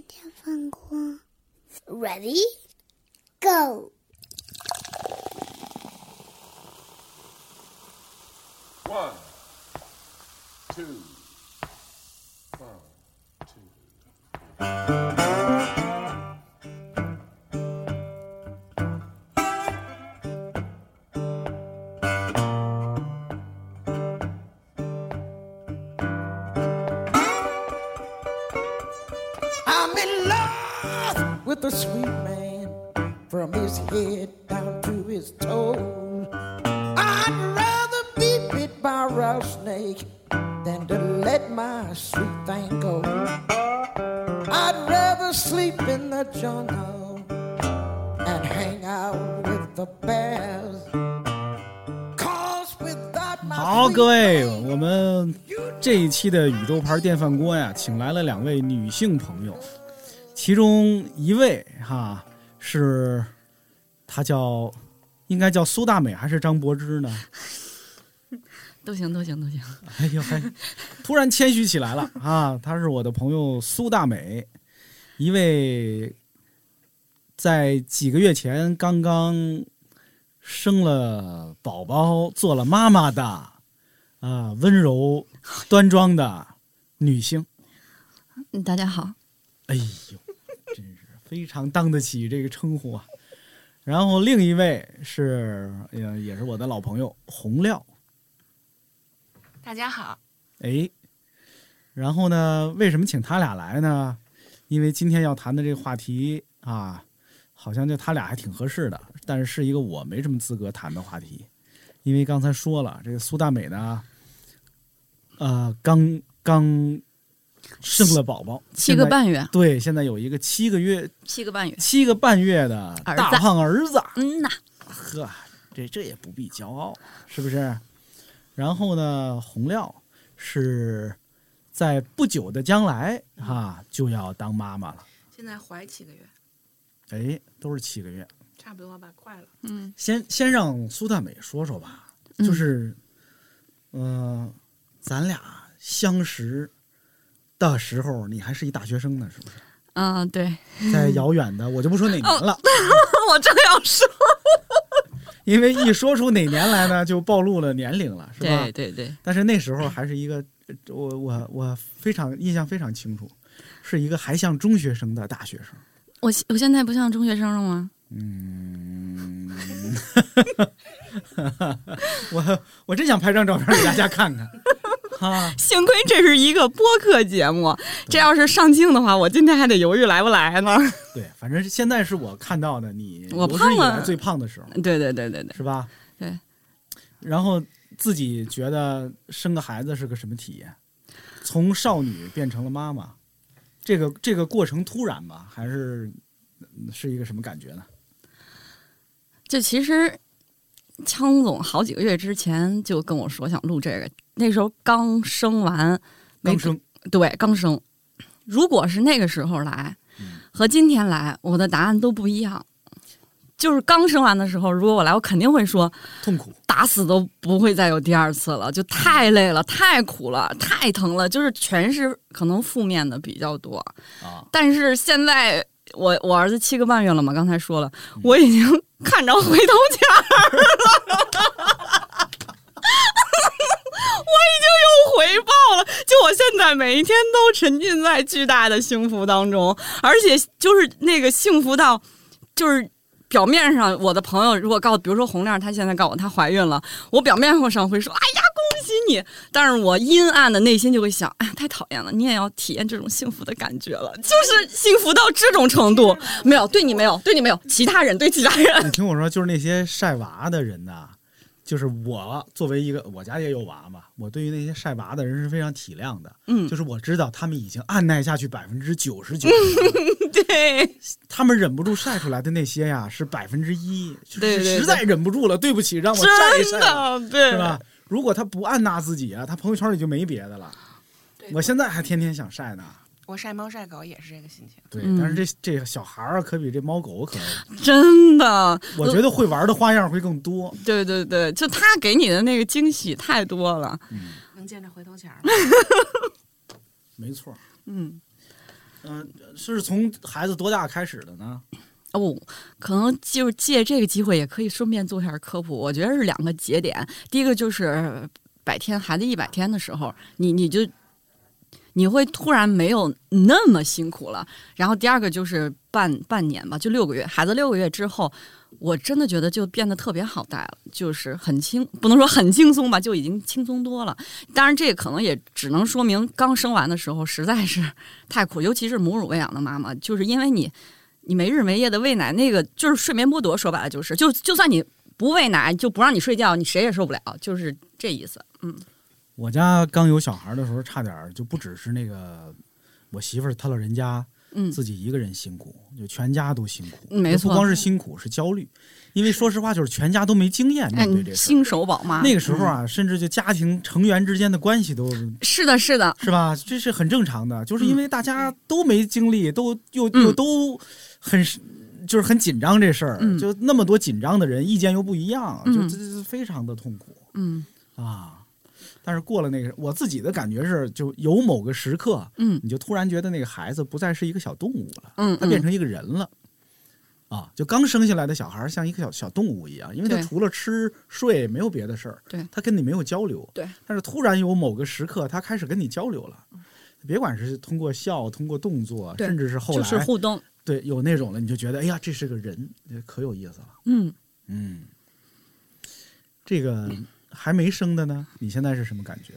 电饭锅，Ready, go！ One, two, one, two. 这一期的宇宙牌电饭锅呀，请来了两位女性朋友，其中一位哈是，她叫，应该叫苏大美还是张柏芝呢？都行，都行，都行。哎呦嘿，突然谦虚起来了啊！她是我的朋友苏大美，一位在几个月前刚刚生了宝宝、做了妈妈的啊，温柔端庄的女性。嗯，大家好，哎呦，真是非常当得起这个称呼啊！然后另一位是，也也是我的老朋友洪亮。大家好，哎，然后呢，为什么请他俩来呢？因为今天要谈的这个话题啊，好像就他俩还挺合适的，但是是一个我没什么资格谈的话题，因为刚才说了，这个苏大美呢，呃，刚刚生了宝宝，七个，半月，对，现在有一个七个月、七个半月。七个半月的儿子大胖儿子，嗯呐，呵，这这也不必骄傲，是不是？然后呢，洪亮是在不久的将来哈、就要当妈妈了，现在怀七个月，哎，都是七个月。差不多吧，快了。嗯，先先让苏大美说说吧，就是，嗯、咱俩相识的时候，你还是一大学生呢，是不是？嗯，对，在遥远的，我就不说哪年了，我正要说，因为一说出哪年来呢，就暴露了年龄了，是吧？对对对，但是那时候还是一个，呃我我我非常印象非常清楚，是一个还像中学生的大学生。我我现在不像中学生了吗？嗯，我我真想拍张照片给大家看看。啊，幸亏这是一个播客节目，这要是上镜的话，我今天还得犹豫来不来呢。对，反正现在是我看到的你我胖了最胖的时候，对对对对对，是吧？对。然后自己觉得生个孩子是个什么体验？从少女变成了妈妈，这个这个过程突然吗？还是嗯是一个什么感觉呢？就其实枪总好几个月之前就跟我说想录这个，那时候刚生完，没刚生，对，刚生。如果是那个时候来嗯和今天来，我的答案都不一样。就是刚生完的时候，如果我来，我肯定会说痛苦。打死都不会再有第二次了，就太累了、太苦了、太疼了，就是全是可能负面的比较多。啊，但是现在我我儿子七个半月了嘛，刚才说了，我已经看着回头钱儿了。我已经有回报了，就我现在每一天都沉浸在巨大的幸福当中，而且就是那个幸福到，就是表面上我的朋友如果告，比如说洪亮，她现在告诉我她怀孕了，我表面上会说，哎呀，恭喜你，但是我阴暗的内心就会想，哎呀，太讨厌了，你也要体验这种幸福的感觉了，就是幸福到这种程度，没有对你没有，对你没有，其他人对其他人，你听我说，就是那些晒娃的人呐，就是我作为一个我家也有娃嘛，我对于那些晒娃的人是非常体谅的。嗯就是我知道他们已经按耐下去百分之九十九，对，他们忍不住晒出来的那些呀是百分之一，就是实在忍不住了，对不起，让我晒一晒对，是吧？如果他不按捺自己啊，他朋友圈里就没别的了。我现在还天天想晒呢，我晒猫晒狗也是这个心情。对，嗯但是这这小孩儿啊可比这猫狗可，真的，我觉得会玩的花样会更多。对对对，就他给你的那个惊喜太多了，嗯，能见着回头钱儿吗？没错。嗯，嗯、是从孩子多大开始的呢？哦，可能就是借这个机会，也可以顺便做一下科普。我觉得是两个节点，第一个就是百天孩子一百天的时候，你你就你会突然没有那么辛苦了。然后第二个就是半半年吧，就六个月，孩子六个月之后，我真的觉得就变得特别好带了，就是很轻，不能说很轻松吧，就已经轻松多了。当然，这可能也只能说明刚生完的时候实在是太苦，尤其是母乳喂养的妈妈，就是因为你。你没日没夜的喂奶，那个就是睡眠剥夺，说白了就是，就就算你不喂奶，就不让你睡觉，你谁也受不了，就是这意思。嗯，我家刚有小孩的时候，差点就不只是那个我媳妇儿她老人家嗯自己一个人辛苦，就全家都辛苦。没错不光是辛苦，是焦虑，因为说实话，就是全家都没经验哎面对，这事儿。新手宝妈那个时候啊，甚至就家庭成员之间的关系都是的，是的，是吧？这是很正常的，就是因为大家都没经历，都又嗯又都很就是很紧张这事儿，嗯就那么多紧张的人，意见又不一样，就嗯这这非常的痛苦嗯啊。但是过了那个，我自己的感觉是，就有某个时刻，嗯你就突然觉得那个孩子不再是一个小动物了，嗯，嗯他变成一个人了。啊，就刚生下来的小孩儿像一个小小动物一样，因为他除了吃睡没有别的事儿，对他跟你没有交流，对。但是突然有某个时刻，他开始跟你交流了，别管是通过笑、通过动作，甚至是后就来是互动。对有那种了，你就觉得哎呀，这是个人，可有意思了。嗯，嗯，这个还没生的呢，你现在是什么感觉？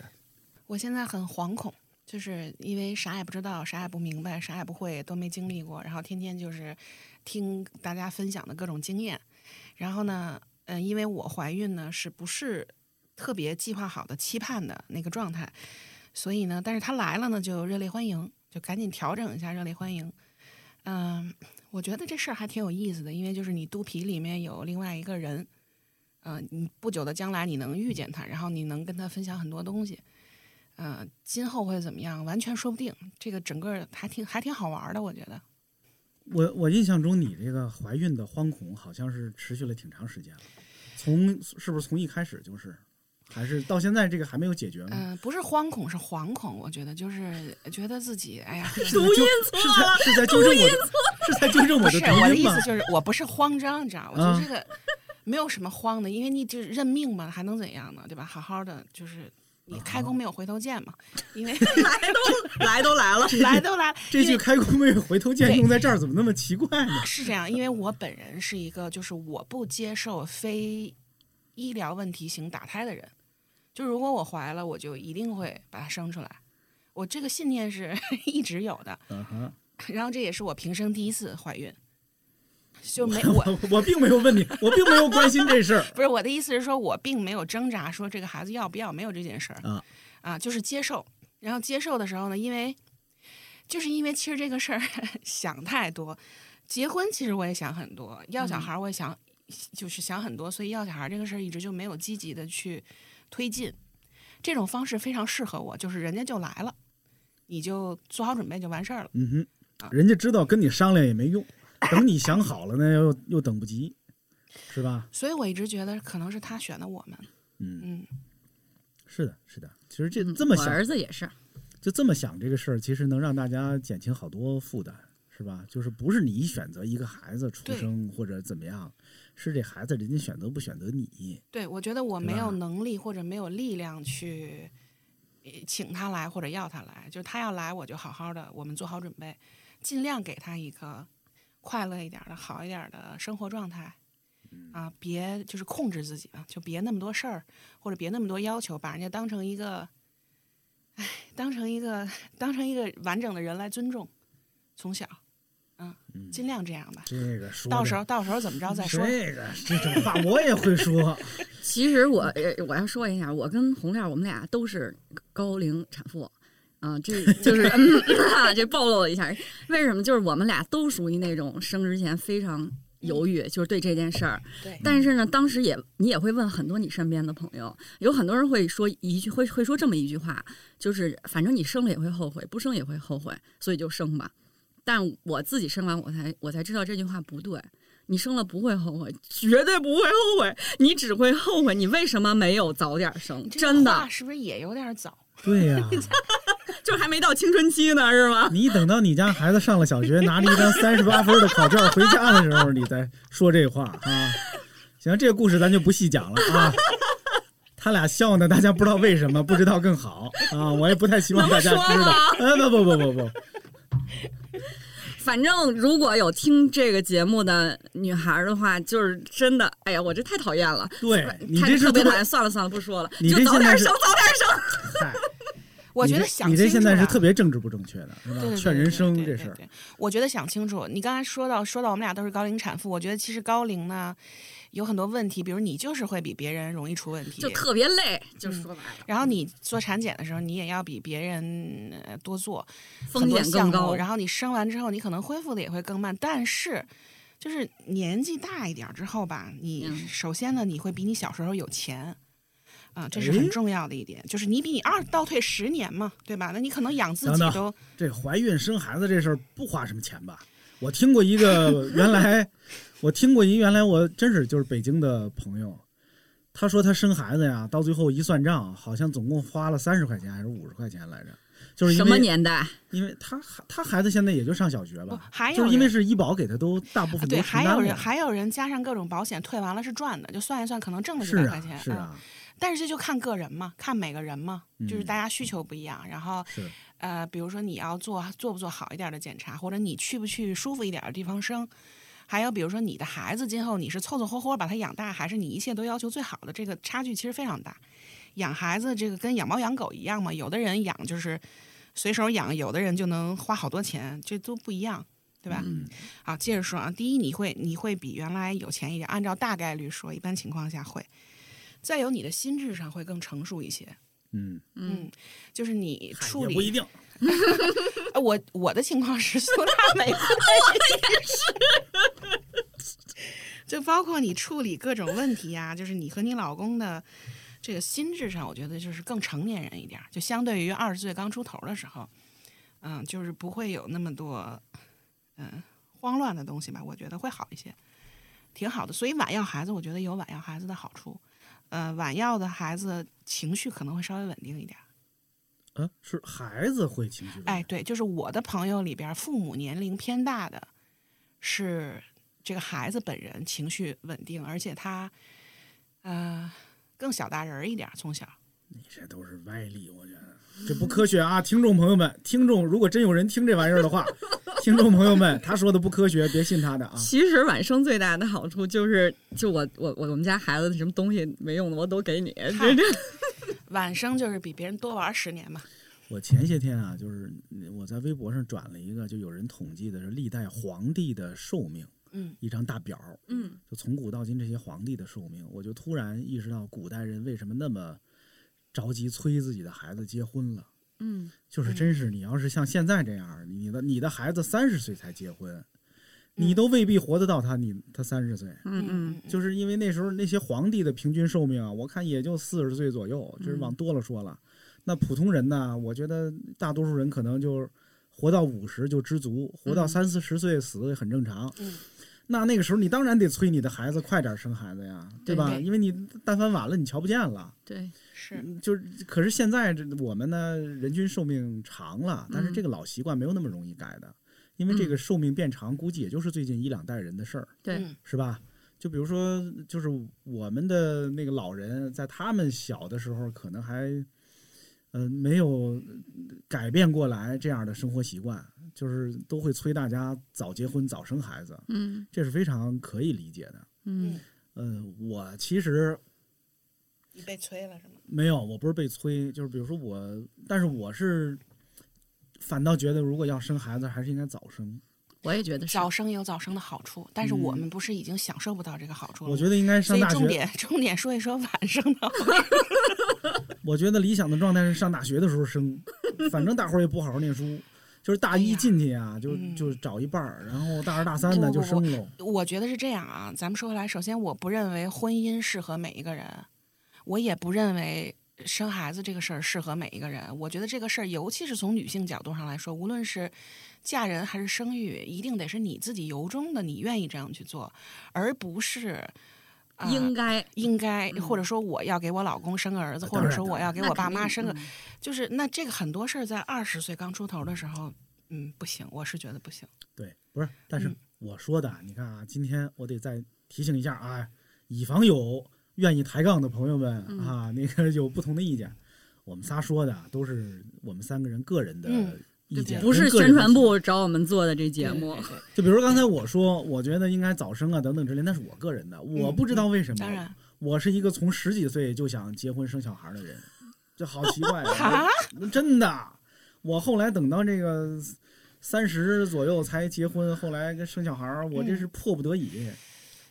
我现在很惶恐，就是因为啥也不知道，啥也不明白，啥也不会，都没经历过，然后天天就是听大家分享的各种经验。然后呢，嗯、因为我怀孕呢是不是特别计划好的、期盼的那个状态，所以呢，但是他来了呢，就热烈欢迎，就赶紧调整一下热烈欢迎。嗯、我觉得这事儿还挺有意思的，因为就是你肚皮里面有另外一个人，嗯、你不久的将来你能遇见他，然后你能跟他分享很多东西。呃，今后会怎么样，完全说不定。这个整个还挺还挺好玩的，我觉得。我我印象中你这个怀孕的惶恐好像是持续了挺长时间了，从是不是从一开始就是，还是到现在这个还没有解决吗？嗯、不是惶恐，是惶恐。我觉得就是觉得自己，哎呀，是在纠是在是在纠正我，是在纠正我的不是我的意思？就是我不是慌张，你知道吗？我觉啊得这个没有什么慌的，因为你就是认命嘛，还能怎样呢？对吧？好好的，就是你开弓没有回头箭嘛，因为来 都来都来了，来都来了，这句开弓没有回头箭用在这儿怎么那么奇怪呢？是这样，因为我本人是一个就是我不接受非医疗问题型打胎的人，就如果我怀了，我就一定会把它生出来。我这个信念是一直有的，嗯哼，然后这也是我平生第一次怀孕，就没我 我我并没有问你，我并没有关心这事儿 不是我的意思是说，我并没有挣扎说这个孩子要不要，没有这件事儿啊啊，就是接受。然后接受的时候呢，因为就是因为其实这个事儿 想太多，结婚其实我也想很多，要小孩儿我也想、就是想很多，所以要小孩儿这个事儿一直就没有积极的去推进。这种方式非常适合我，就是人家就来了，你就做好准备就完事儿了。嗯啊哼，人家知道跟你商量也没用，等你想好了呢，又又等不及，是吧？所以我一直觉得可能是他选的我们。嗯，嗯，是的，是的。其实这这么想，儿子也是，就这么想这个事儿，其实能让大家减轻好多负担，是吧？就是不是你选择一个孩子出生或者怎么样，是这孩子人家选择不选择你。对，我觉得我没有能力或者没有力量去呃请他来或者要他来，就是他要来，我就好好的，我们做好准备，尽量给他一个快乐一点儿的好一点儿的生活状态。啊，别就是控制自己啊，就别那么多事儿，或者别那么多要求，把人家当成一个，哎，当成一个当成一个完整的人来尊重，从小，嗯，尽量这样吧。这个说到时候到时候怎么着再说。这个这种话我也会说。其实我呃我要说一下，我跟红亮我们俩都是高龄产妇。啊，这就是、嗯、这暴露了一下，为什么？就是我们俩都属于那种生之前非常犹豫，就是对这件事儿。对，但是呢，当时也你也会问很多你身边的朋友，有很多人会说一句会会说这么一句话，就是反正你生了也会后悔，不生也会后悔，所以就生吧。但我自己生完，我才我才知道这句话不对。你生了不会后悔，绝对不会后悔，你只会后悔你为什么没有早点生。真的，是不是也有点早？对呀、就还没到青春期呢，是吗？你等到你家孩子上了小学，拿着一张三十八分的考卷回家的时候，你再说这话啊。行，这个故事咱就不细讲了啊。他俩笑呢，大家不知道为什么，不知道更好啊。我也不太希望大家知道。哎，不不不不不，反正如果有听这个节目的女孩的话，就是真的，哎呀，我这太讨厌了。对你这是特别讨厌，算了算了，不说了，你就这现在是早点生，早点生。我觉得想你这现在是特别政治不正确的，是吧？劝人生这事儿，我觉得想清楚。你刚才说到说到我们俩都是高龄产妇，我觉得其实高龄呢有很多问题，比如你就是会比别人容易出问题，就特别累，就是说白了，然后你做产检的时候，你也要比别人呃多做风很多项目险更高。然后你生完之后，你可能恢复的也会更慢。但是，就是年纪大一点之后吧，你嗯首先呢，你会比你小时候有钱。啊、这是哎很重要的一点，就是你比你二倒退十年嘛，对吧？那你可能养自等等己都这怀孕生孩子这事儿不花什么钱吧？我听过一个原来，我听过一原来我真是就是北京的朋友，他说他生孩子呀，到最后一算账，好像总共花了三十块钱还是五十块钱来着，就是什么年代？因为他他孩子现在也就上小学不吧，还有就是因为是医保给他都大部分都对，承担了还有人，还有人加上各种保险退完了是赚的，就算一算可能挣了几百块钱。嗯是啊但是这就看个人嘛，看每个人嘛，就是嗯大家需求不一样。然后是呃，比如说你要做做不做好一点的检查，或者你去不去舒服一点的地方生，还有比如说你的孩子今后你是凑凑合合把他养大，还是你一切都要求最好的，这个差距其实非常大。养孩子这个跟养猫养狗一样嘛，有的人养就是随手养，有的人就能花好多钱，这都不一样。对吧？嗯好，接着说啊，第一，你会你会比原来有钱一点，按照大概率说，一般情况下会。再有，你的心智上会更成熟一些。嗯，嗯，就是你处理也不一定，呃，我我的情况是苏大美，我也是，就包括你处理各种问题呀、就是你和你老公的这个心智上，我觉得就是更成年人一点儿，就相对于二十岁刚出头的时候，嗯，就是不会有那么多嗯慌乱的东西吧，我觉得会好一些，挺好的。所以晚要孩子，我觉得有晚要孩子的好处，呃，晚要的孩子情绪可能会稍微稳定一点儿。呃，是孩子会情绪，哎，对，就是我的朋友里边，父母年龄偏大的，是这个孩子本人情绪稳定，而且他，呃，更小大人儿一点儿，从小。你这都是歪理，我觉得这不科学啊！听众朋友们，听众如果真有人听这玩意儿的话，听众朋友们，他说的不科学，别信他的啊！其实晚生最大的好处就是，就我我我我们家孩子什么东西没用的我都给你，这这 晚生就是比别人多玩十年嘛。我前些天啊，就是我在微博上转了一个，就有人统计的是历代皇帝的寿命，嗯，一张大表，嗯，就从古到今这些皇帝的寿命，我就突然意识到古代人为什么那么着急催自己的孩子结婚了。嗯，就是真是，你要是像现在这样，你的你的孩子三十岁才结婚，你都未必活得到他你他三十岁。嗯嗯，就是因为那时候那些皇帝的平均寿命啊，我看也就四十岁左右，就是往多了说了。那普通人呢，我觉得大多数人可能就活到五十就知足，活到嗯三四十岁死也很正常。嗯那那个时候你当然得催你的孩子快点生孩子呀，对吧？对因为你但凡晚了，你瞧不见了。对，是，就是，可是现在这我们呢，人均寿命长了，但是这个老习惯没有那么容易改的，因为这个寿命变长，估计也就是最近一两代人的事儿，对嗯是吧？就比如说，就是我们的那个老人，在他们小的时候，可能还，呃，没有改变过来这样的生活习惯，就是都会催大家早结婚、早生孩子，嗯这是非常可以理解的。嗯嗯、我其实你被催了是吗？没有，我不是被催，就是比如说我，但是我是反倒觉得，如果要生孩子，还是应该早生。我也觉得是早生有早生的好处，但是我嗯们不是已经享受不到这个好处了吗？我觉得应该上大学。重点重点说一说晚生的好处。我觉得理想的状态是上大学的时候生，反正大伙儿也不好好念书，就是大一进去啊，就嗯就找一半儿，然后大二大三的就生了。我觉得是这样啊，咱们说回来，首先我不认为婚姻适合每一个人，我也不认为生孩子这个事儿适合每一个人。我觉得这个事儿，尤其是从女性角度上来说，无论是嫁人还是生育，一定得是你自己由衷的，你愿意这样去做，而不是啊应该应该，嗯或者说我要给我老公生个儿子，或者说我要给我爸妈生个，嗯就是那这个很多事儿在二十岁刚出头的时候，嗯，不行，我是觉得不行。对，不是，但是嗯我说的，你看啊，今天我得再提醒一下啊，以防有愿意抬杠的朋友们嗯啊，那个有不同的意见，我们仨说的都是我们三个人个人的嗯意见，不是宣传部找我们做的这节目就比如刚才我说，我觉得应该早生啊等等之类，那是我个人的，我不知道为什么。当然，我是一个从十几岁就想结婚生小孩的人，这好奇怪啊！真的，我后来等到这个三十左右才结婚，后来跟生小孩，我这是迫不得已。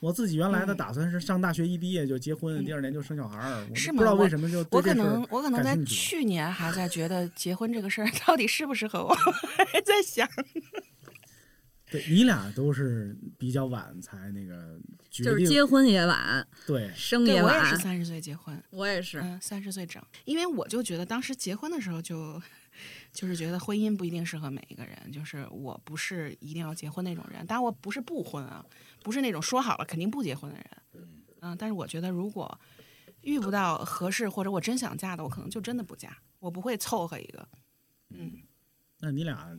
我自己原来的嗯打算是上大学一毕业就结婚，嗯第二年就生小孩儿。我不知道为什么就对我可这事儿能我可能在去年还在觉得结婚这个事儿到底适不适合我，还在想。对你俩都是比较晚才那个决就是定，结婚也晚，对，我生也晚。我也是三十岁结婚，我也是，嗯，三十岁整，因为我就觉得当时结婚的时候就，就是觉得婚姻不一定适合每一个人，就是我不是一定要结婚那种人，当然我不是不婚啊，不是那种说好了肯定不结婚的人，嗯，但是我觉得如果遇不到合适或者我真想嫁的，我可能就真的不嫁，我不会凑合一个，嗯，那你俩，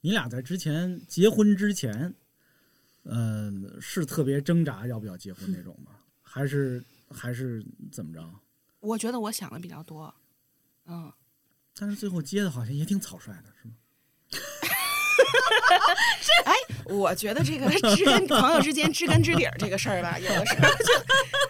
你俩在之前结婚之前，嗯、是特别挣扎要不要结婚那种吗？还是还是怎么着？我觉得我想的比较多，嗯，但是最后接的好像也挺草率的，是吗？哎我觉得这个知根朋友之间知根知底儿这个事儿吧，有的时候就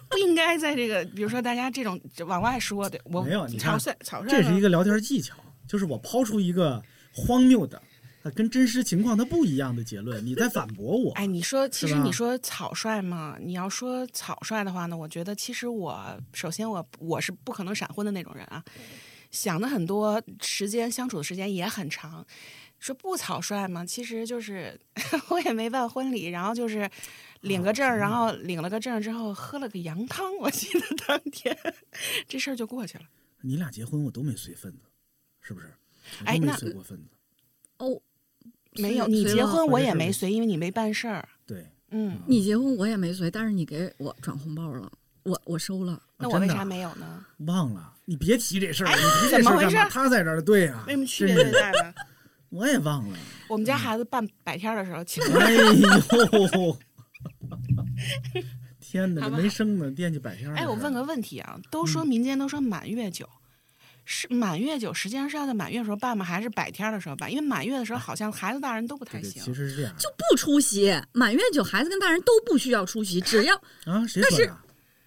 不应该在这个，比如说大家这种往外说的，我没有你草率草率这是一个聊天技巧，就是我抛出一个荒谬的、呃跟真实情况它不一样的结论，你在反驳我。哎，你说，其实你说草率嘛？你要说草率的话呢，我觉得其实我首先我我是不可能闪婚的那种人啊，想的很多，时间相处的时间也很长。说不草率嘛，其实就是 我也没办婚礼，然后就是领个证儿，然后领了个证之后喝了个羊汤，我记得当天这事儿就过去了。你俩结婚我都没随份子，是不是？哎那随过份子。哦，没有，你结婚我也没随，因为你没办事儿。对，嗯，你结婚我也没随，但是你给我转红包了，我我收了。那我为啥没有呢？忘了，你别提这事儿了，哎你提这怎么回事事儿干嘛？他在这儿，对呀、为什么区别真是最大呢？我也忘了。我们家孩子办百天的时候，请哎呦，天哪，这没生呢，惦记百天儿。哎，我问个问题啊，都嗯说民间都说满月酒，是满月酒实际上是要在满月的时候办吗？还是百天的时候办？因为满月的时候好像孩子大人都不太对对，行。其实是这样就不出席，满月酒孩子跟大人都不需要出席，只要啊，谁说的？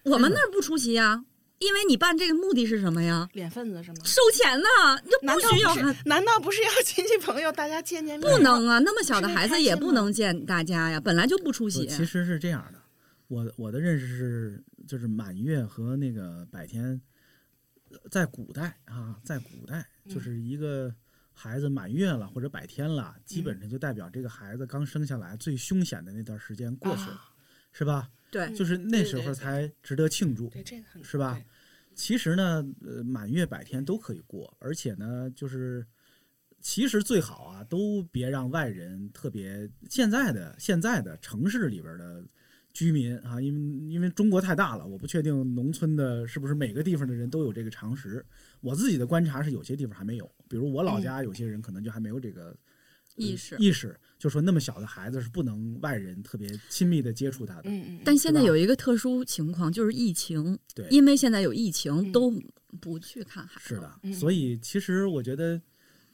我们那儿不出席呀，因为你办这个目的是什么呀？脸份子是吗？收钱呢，你就难道不需要？难道不是要亲戚朋友大家见见面？不能啊，那么小的孩子也不能见大家呀，本来就不出席。其实是这样的，我我的认识是，就是满月和那个百天，呃在古代啊，在古代嗯就是一个孩子满月了或者百天了，基本上就代表这个孩子刚生下来最凶险的那段时间过去了，啊是吧？对，就是那时候才值得庆祝。对，这个很是吧其实呢，呃，满月百天都可以过，而且呢，就是其实最好啊，都别让外人特别现在的现在的城市里边的居民啊，因为因为中国太大了，我不确定农村的是不是每个地方的人都有这个常识。我自己的观察是，有些地方还没有，比如我老家有些人可能就还没有这个。呃意识意识，就说那么小的孩子是不能外人特别亲密的接触他的。嗯嗯，但现在有一个特殊情况，就是疫情，对，因为现在有疫情，嗯都不去看孩子。是的，嗯所以其实我觉得，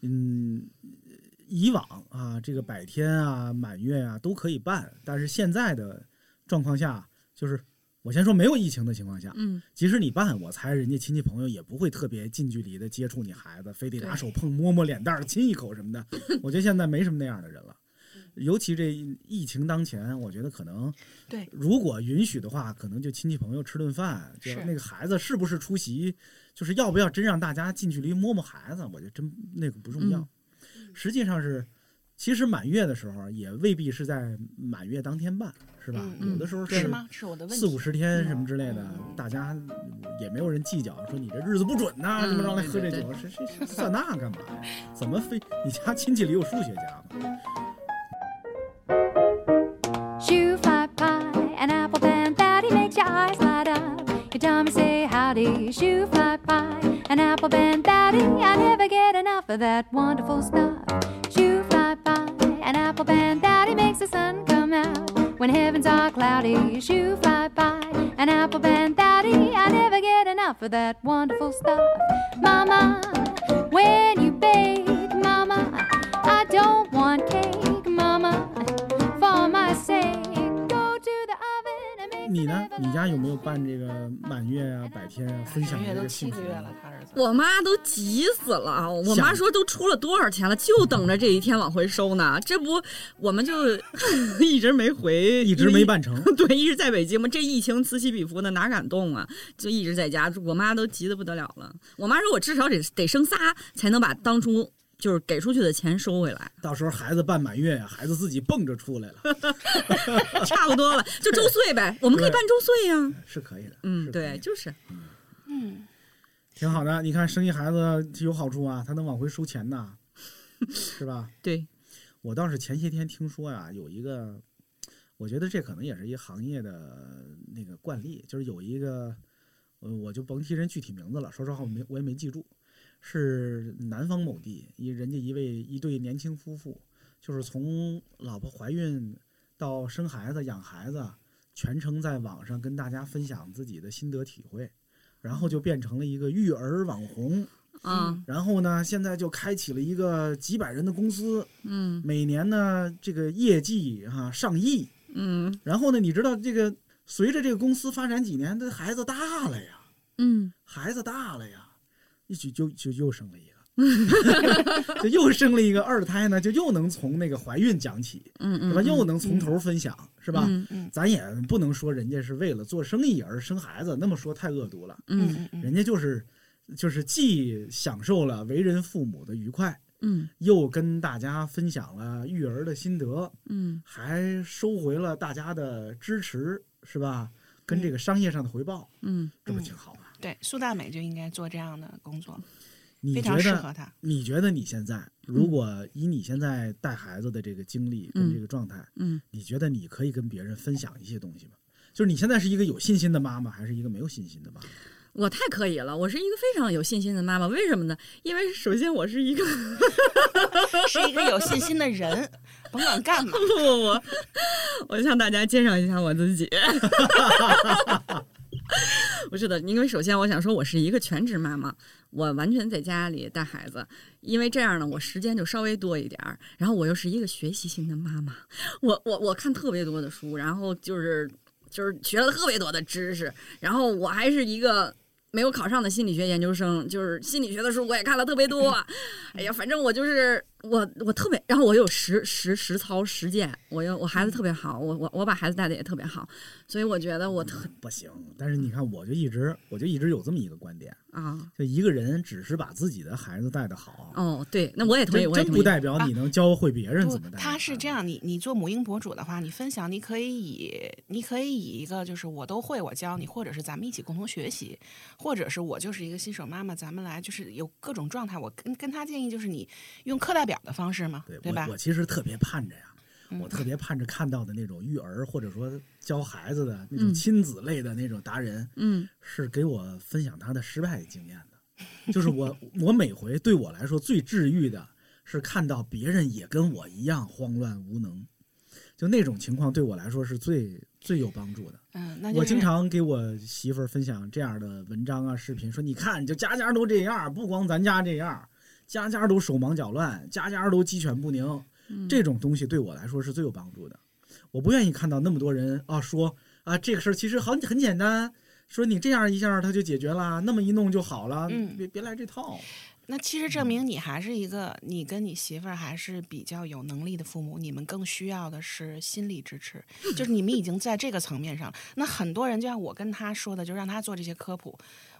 嗯，以往啊，这个百天啊、满月啊都可以办，但是现在的状况下，就是我先说没有疫情的情况下，嗯，即使你办，我猜人家亲戚朋友也不会特别近距离的接触你孩子，非得拿手碰、摸摸脸蛋儿、亲一口什么的。我觉得现在没什么那样的人了。尤其这疫情当前，我觉得可能对如果允许的话，可能就亲戚朋友吃顿饭，就是那个孩子是不是出席，就是要不要真让大家近距离摸摸孩子，我觉得真那个不重要。嗯实际上是，其实满月的时候也未必是在满月当天办，是吧？嗯有的时候是吗？是我的问题。四五十天什么之类的嗯，大家也没有人计较，说你这日子不准呐、嗯什么让来喝这酒，谁谁谁算那干嘛呀？怎么非你家亲戚里有数学家吗？Shoo fly by. An apple band daddy, I never get enough of that wonderful stuff. Shoo fly by, an apple band daddy makes the sun come out. When heavens are cloudy, shoo fly by. An apple band daddy, I never get enough of that wonderful stuff. Mama, when you bake, 你家有没有办这个满月啊、百天啊，分享这满月都个幸福七个月了，他儿子。我妈都急死了，我妈说都出了多少钱了，就等着这一天往回收呢。这不，我们就 一直没回，一直没办成。对，一直在北京嘛。这疫情此起彼伏的，哪敢动啊？就一直在家。我妈都急得不得了了。我妈说我至少得得生仨，才能把当初就是给出去的钱收回来，到时候孩子办满月呀，孩子自己蹦着出来了，差不多了，就周岁呗。我们可以办周岁呀、是可以的。嗯，对，就是，嗯，挺好的。你看生一孩子有好处啊，他能往回收钱呐，是吧？对，我倒是前些天听说呀，有一个，我觉得这可能也是一个行业的那个惯例，就是有一个，呃，我就甭提人具体名字了，说实话我没我也没记住，是南方某地一人家一位一对年轻夫妇，就是从老婆怀孕到生孩子养孩子，全程在网上跟大家分享自己的心得体会，然后就变成了一个育儿网红。啊，然后呢，现在就开启了一个几百人的公司，嗯每年呢这个业绩哈、上亿。嗯然后呢，你知道这个随着这个公司发展几年，这孩子大了呀，嗯，孩子大了呀，一举就就又生了一个，就又生了一个二胎呢，就又能从那个怀孕讲起，嗯嗯，是吧？嗯又能从头分享，是吧？嗯嗯咱也不能说人家是为了做生意而生孩子，那么说太恶毒了。嗯嗯嗯人家就是就是既享受了为人父母的愉快，嗯又跟大家分享了育儿的心得，嗯还收回了大家的支持，是吧？跟这个商业上的回报，嗯这不挺好吗？对，苏大美就应该做这样的工作，你觉非常适得合她。你觉得你现在，如果以你现在带孩子的这个经历跟嗯这个状态，嗯，你觉得你可以跟别人分享一些东西吗？就是你现在是一个有信心的妈妈，还是一个没有信心的妈妈？我太可以了，我是一个非常有信心的妈妈。为什么呢？因为首先我是一个 是一个有信心的人，甭管干嘛。不不不，我向大家介绍一下我自己。不是的，因为首先我想说，我是一个全职妈妈，我完全在家里带孩子，因为这样呢，我时间就稍微多一点儿。然后我又是一个学习型的妈妈，我我我看特别多的书，然后就是就是学了特别多的知识，然后我还是一个。没有考上的心理学研究生，就是心理学的书我也看了特别多。哎呀，反正我就是我，我特别，然后我有实实实操实践，我有我孩子特别好，我我我把孩子带的也特别好，所以我觉得我特不行。但是你看，我就一直我就一直有这么一个观点，啊就一个人只是把自己的孩子带的好，哦，对，那我也同意，真我也同意。真不代表你能教会别人不怎么带。，他是这，样，你你做母婴博主的话，你分享，你可以以你可以以一个就是我都会，我教你，或者是咱们一起共同学习，或者是我就是一个新手妈妈，咱们来就是有各种状态。我跟跟他建议就是你用课代表的方式嘛，对吧我？我其实特别盼着呀，嗯我特别盼着看到的那种育儿或者说教孩子的那种嗯亲子类的那种达人，嗯是给我分享他的失败经验的。就是我我每回对我来说最治愈的是看到别人也跟我一样慌乱无能，就那种情况对我来说是最最有帮助的。嗯，我经常给我媳妇儿分享这样的文章啊、视频，说你看，就家家都这样，不光咱家这样，家家都手忙脚乱，家家都鸡犬不宁。嗯这种东西对我来说是最有帮助的。我不愿意看到那么多人啊说啊这个事儿其实很很简单，说你这样一下他就解决了，那么一弄就好了，嗯别别来这套。那其实证明你还是一个，你跟你媳妇儿还是比较有能力的父母，你们更需要的是心理支持，就是你们已经在这个层面上了。那很多人就像我跟他说的，就让他做这些科普，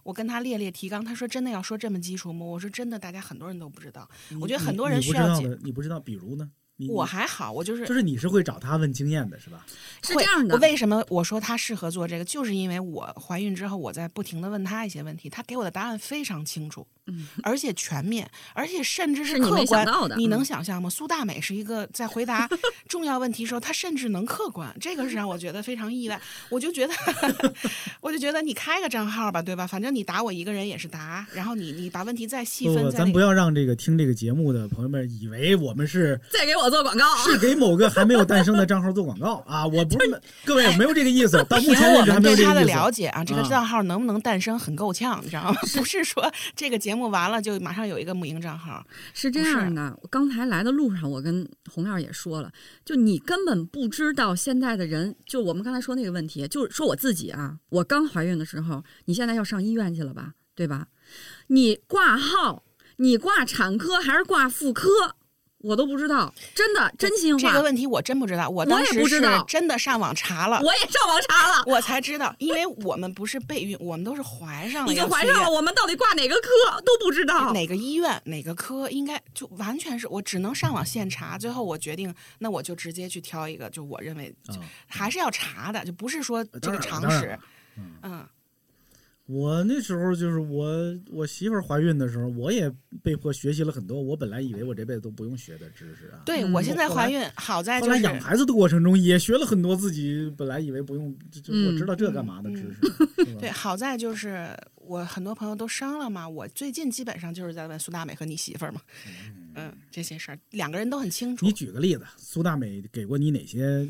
我跟他列列提纲，他说真的要说这么基础吗？我说真的，大家很多人都不知道。我觉得很多人需要解你不知道的，你不知道，比如呢？你我还好，我就是就是你是会找他问经验的是吧？会是这样的我为什么我说他适合做这个，就是因为我怀孕之后，我在不停的问他一些问题，他给我的答案非常清楚，嗯，而且全面，而且甚至是你没客观。想到的你能嗯想象吗？苏大美是一个在回答 重要问题时候，他甚至能客观，这个是让我觉得非常意外。我就觉得，我就觉得你开个账号吧，对吧？反正你答我一个人也是答，然后你你把问题再细不不，分，再那个咱不要让这个听这个节目的朋友们以为我们是再给我做广告，是给某个还没有诞生的账号做广告 啊！我不是各位没有这个意思，到目前为止还们对他的没有这个意思。了解啊，这个啊账号能不能诞生很够呛，你知道吗？不是说这个节目完了就马上有一个母婴账号，是这样的，我刚才来的路上，我跟红亮也说了，就你根本不知道现在的人，就我们刚才说那个问题，就是说我自己啊，我刚怀孕的时候，你现在要上医院去了吧，对吧？你挂号，你挂产科还是挂妇科，我都不知道，真的真心话，这个问题我真不知道，我当时是不知道真的上网查了。我也上网查了。我才知道，因为我们不是备孕，我们都是怀上了，已经怀上了，我们到底挂哪个科都不知道。哪个医院哪个科，应该就完全是我只能上网现查。最后我决定，那我就直接去挑一个，就我认为还是要查的，就不是说这个常识。嗯，我那时候就是我我媳妇儿怀孕的时候，我也被迫学习了很多我本来以为我这辈子都不用学的知识啊。对嗯我现在怀孕，好在后来就是养孩子的过程中也学了很多自己本来以为不用，就就我知道这干嘛的知识。对，好在就是我很多朋友都生了嘛，我最近基本上就是在问苏大美和你媳妇儿嘛，嗯，这些事儿两个人都很清楚你举个例子，苏大美给过你哪些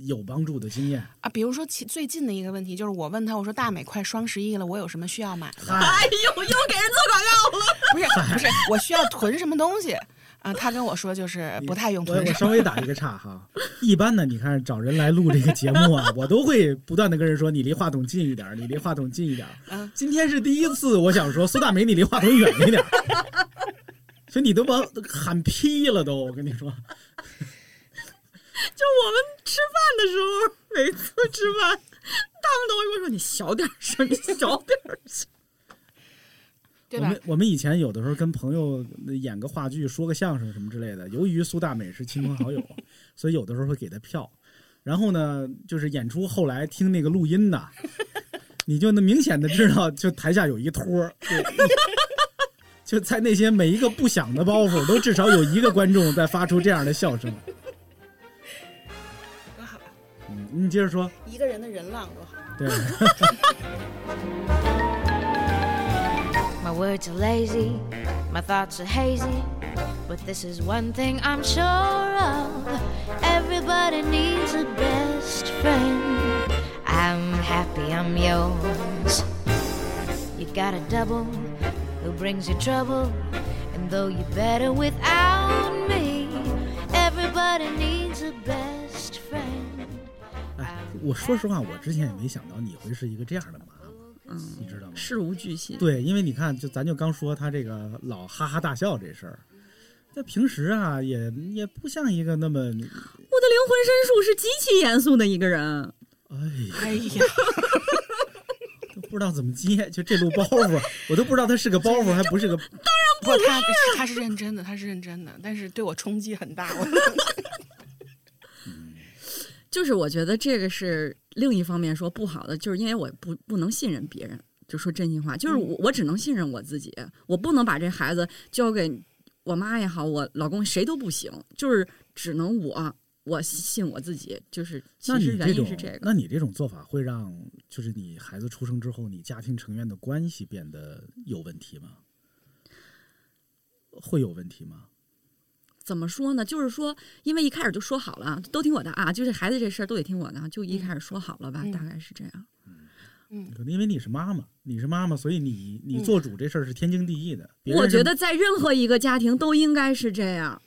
有帮助的经验？啊。比如说其最近的一个问题就是我问他，我说大美快双十一了，我有什么需要买的？哎呦，又给人做广告了。不是不是，我需要囤什么东西啊？他跟我说就是不太用我我囤什么。稍微打一个岔哈。一般呢，你看找人来录这个节目啊，我都会不断的跟人说，你离话筒近一点，你离话筒近一点。嗯今天是第一次，我想说苏大美，你离话筒远一点。所以你都把我喊劈了都，我跟你说，就我们吃饭的时候，每次吃饭，他们都会跟我说：“你小点声，你小点声。对吧我们？我们以前有的时候跟朋友演个话剧、说个相声什么之类的，由于苏大美是亲朋好友，所以有的时候会给她票。然后呢，就是演出后来听那个录音的，你就能明显的知道，就台下有一托儿，就 就在那些每一个不响的包袱，都至少有一个观众在发出这样的笑声。多好，嗯，你接着说，一个人的人浪多好。对， My words are lazy, my thoughts are hazy. But this is one thing I'm sure of everybody needs a best friend. I'm happy I'm yours. You got a double who brings you trouble. And though you're better without me, everybody needs a best friend. 哎， 我说实话，我之前也没想到你会是一个这样的妈妈，”嗯，你知道吗？事无巨细。对，因为你看，就咱就刚说他这个老哈哈大笑这事儿，在平时啊，也也不像一个那么，我的灵魂深处是极其严肃的一个人。哎呀，哎呀，都不知道怎么接，就这路包袱，我都不知道他是个包袱，还不是个。当然不，他他是认真的，他是认真的，但是对我冲击很大。我 就是我觉得这个是另一方面说不好的，就是因为我不不能信任别人。就说真心话，就是我我只能信任我自己，我不能把这孩子交给我妈也好，我老公谁都不行，就是只能我我信我自己。就是其实原因是这个。那你这种做法会让，就是你孩子出生之后，你家庭成员的关系变得有问题吗？会有问题吗？怎么说呢？就是说，因为一开始就说好了，都听我的啊，就是孩子这事儿都得听我的，就一开始说好了吧，嗯大概是这样。可能因为你是妈妈，你是妈妈，所以你你做主这事儿是天经地义的。我觉得在任何一个家庭都应该是这样，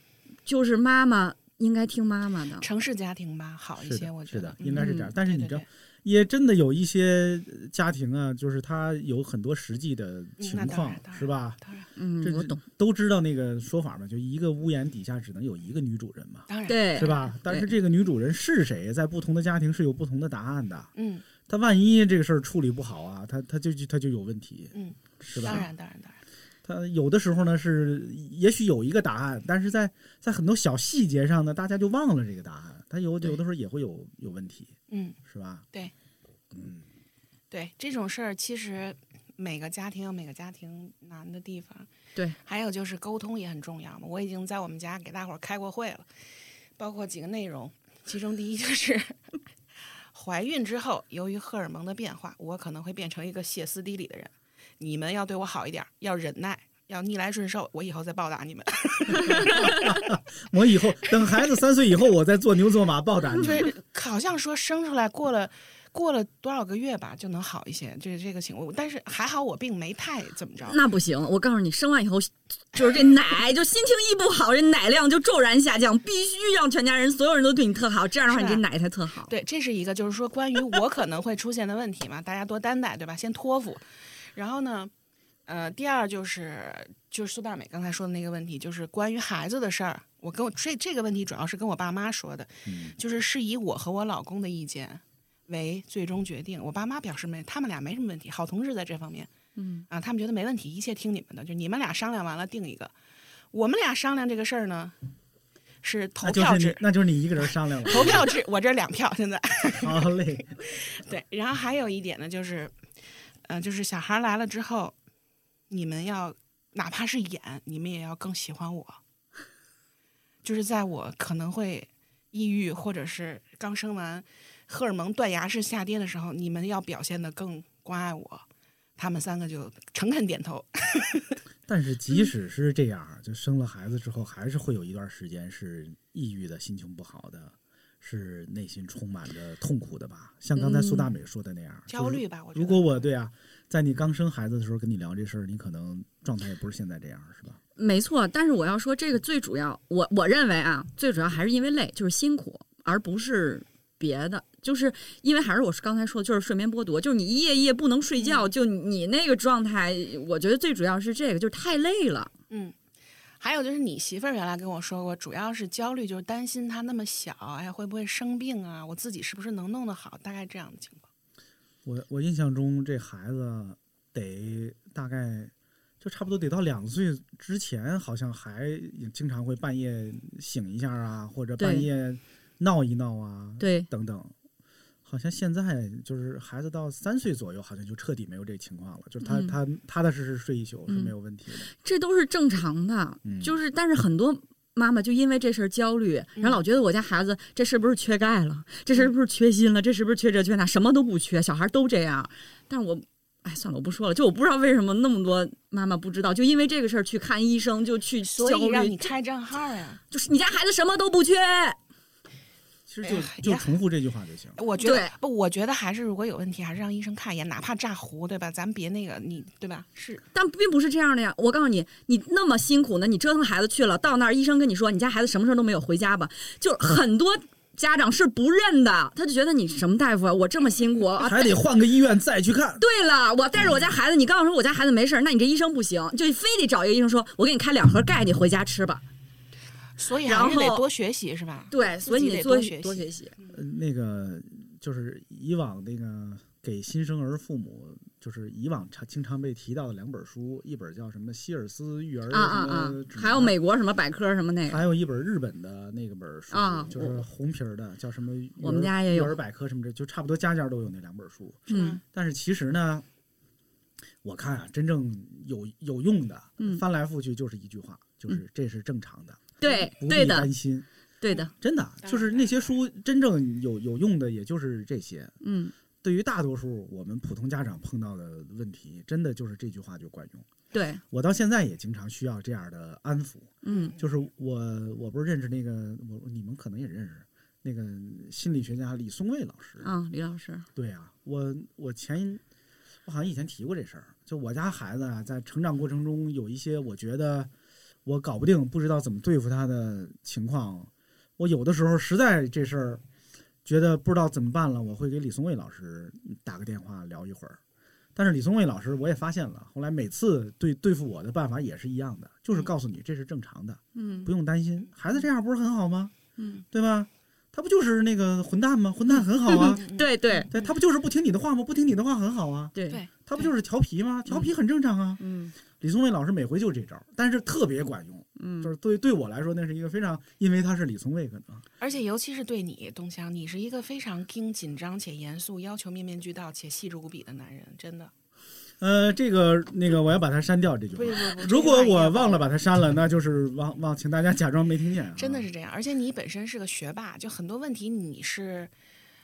就是妈妈应该听妈妈的。城市家庭吧好一些，我觉得是的，应该是这样。嗯但是你知道对对对，也真的有一些家庭啊，就是他有很多实际的情况是吧？当然嗯，我懂。都知道那个说法嘛，就一个屋檐底下只能有一个女主人嘛，当然，对，是吧？但是这个女主人是谁，在不同的家庭是有不同的答案的。嗯他万一这个事儿处理不好啊，他他就他就有问题，嗯，是吧？当然当然当然，他有的时候呢是也许有一个答案，但是在在很多小细节上呢，大家就忘了这个答案。他有有的时候也会有有问题，嗯，是吧？对，嗯，对这种事儿，其实每个家庭有每个家庭难的地方。对，还有就是沟通也很重要嘛。我已经在我们家给大伙儿开过会了，包括几个内容，其中第一就是 怀孕之后，由于荷尔蒙的变化，我可能会变成一个歇斯底里的人。你们要对我好一点儿，要忍耐，要逆来顺受。我以后再报答你们。我以后等孩子三岁以后，我再做牛做马报答你。就是好像说生出来过了过了多少个月吧，就能好一些。这这个情况，但是还好我并没太怎么着。那不行，我告诉你，生完以后就是这奶，就心情一不好，这奶量就骤然下降，必须让全家人所有人都对你特好，这样的话你这奶才特好。对，这是一个就是说关于我可能会出现的问题嘛，大家多担待，对吧？先托付。然后呢，呃，第二就是就是苏大美刚才说的那个问题，就是关于孩子的事儿。我跟我这这个问题主要是跟我爸妈说的，嗯就是是以我和我老公的意见为最终决定。我爸妈表示没，他们俩没什么问题，好同志在这方面，嗯啊，他们觉得没问题，一切听你们的，就你们俩商量完了定一个。我们俩商量这个事儿呢，是投票制，那就是你一个人商量了。投票制，我这两票现在。好嘞，对，然后还有一点呢，就是，呃，就是小孩来了之后，你们要哪怕是演，你们也要更喜欢我。就是在我可能会抑郁，或者是刚生完，荷尔蒙断崖式下跌的时候，你们要表现的更关爱我。他们三个就诚恳点头。但是即使是这样，就生了孩子之后，还是会有一段时间是抑郁的、心情不好的，是内心充满着痛苦的吧？像刚才苏大美说的那样，就是焦虑吧我觉得如果我对啊，在你刚生孩子的时候跟你聊这事儿，你可能状态也不是现在这样，是吧？没错，但是我要说这个最主要，我我认为啊，最主要还是因为累，就是辛苦，而不是别的。就是因为还是我刚才说的，就是睡眠剥夺，就是你一夜一夜不能睡觉，就你那个状态，我觉得最主要是这个，就是太累了。嗯，还有就是你媳妇儿原来跟我说过，主要是焦虑，就是担心他那么小，哎会不会生病啊？我自己是不是能弄得好？大概这样的情况。我我印象中这孩子得大概就差不多得到两岁之前，好像还也经常会半夜醒一下啊，或者半夜闹一闹啊，对等等。好像现在就是孩子到三岁左右，好像就彻底没有这情况了，就是他、嗯他踏踏实实睡一宿是嗯没有问题的。这都是正常的，嗯就是但是很多妈妈就因为这事儿焦虑，然后老觉得我家孩子这是不是缺钙了，这是不是缺锌了，这是不是缺这缺那，什么都不缺，小孩都这样。但是我。哎，算了，我不说了。就我不知道为什么那么多妈妈不知道，就因为这个事儿去看医生，就去所焦虑以让你开账号呀。就是你家孩子什么都不缺，其实就哎就重复这句话就行。我觉得不，我觉得还是如果有问题，还是让医生看一眼，哪怕炸糊，对吧？咱别那个，你对吧？是但并不是这样的呀。我告诉你，你那么辛苦呢，你折腾孩子去了，到那儿医生跟你说你家孩子什么事儿都没有，回家吧。就很多家长是不认的，他就觉得你什么大夫啊，我这么辛苦啊，还得换个医院再去看。对了，我带着我家孩子，你告诉说我家孩子没事儿，那你这医生不行，就非得找一个医生说，我给你开两盒钙，你回家吃吧。所以然后还是得多学习，是吧？对，所以你多得多学习多学习。呃那个就是以往那个给新生儿父母，就是以往常经常被提到的两本书，一本叫什么希尔斯育儿啊啊啊！还有美国什么百科什么那个，还有一本日本的那个本儿书，啊就是红皮儿的，叫什么育儿？我们家也有育儿百科什么的，就差不多家家都有那两本书。嗯但是其实呢，我看啊，真正有有用的，嗯翻来覆去就是一句话，就是这是正常的，对不必对的担心。对的，真的就是那些书真正有有用的，也就是这些。嗯，对于大多数我们普通家长碰到的问题，真的就是这句话就管用。对，我到现在也经常需要这样的安抚。嗯就是我我不是认识那个我你们可能也认识那个心理学家李松蔚老师。啊，李老师，对啊，我我前我好像以前提过这事儿，就我家孩子啊，在成长过程中有一些我觉得我搞不定，不知道怎么对付他的情况，我有的时候实在这事儿觉得不知道怎么办了，我会给李松蔚老师打个电话聊一会儿。但是李松蔚老师我也发现了，后来每次对对付我的办法也是一样的，就是告诉你这是正常的，嗯不用担心，孩子这样不是很好吗？嗯，对吧？他不就是那个混蛋吗？混蛋很好啊，对对对他不就是不听你的话吗？不听你的话很好啊，对对，他不就是调皮吗？调皮很正常啊。嗯李松蔚老师每回就这招，但是特别管用，嗯，就是对对我来说那是一个非常，因为他是李松蔚可能。而且尤其是对你，东强，你是一个非常盯紧张且严肃，要求面面俱到且细致无比的男人，真的。呃，这个那个我要把它删掉这句话不。不不，如果我忘了了。把它删了，那就是忘忘，请大家假装没听见、啊。真的是这样，而且你本身是个学霸，就很多问题你是，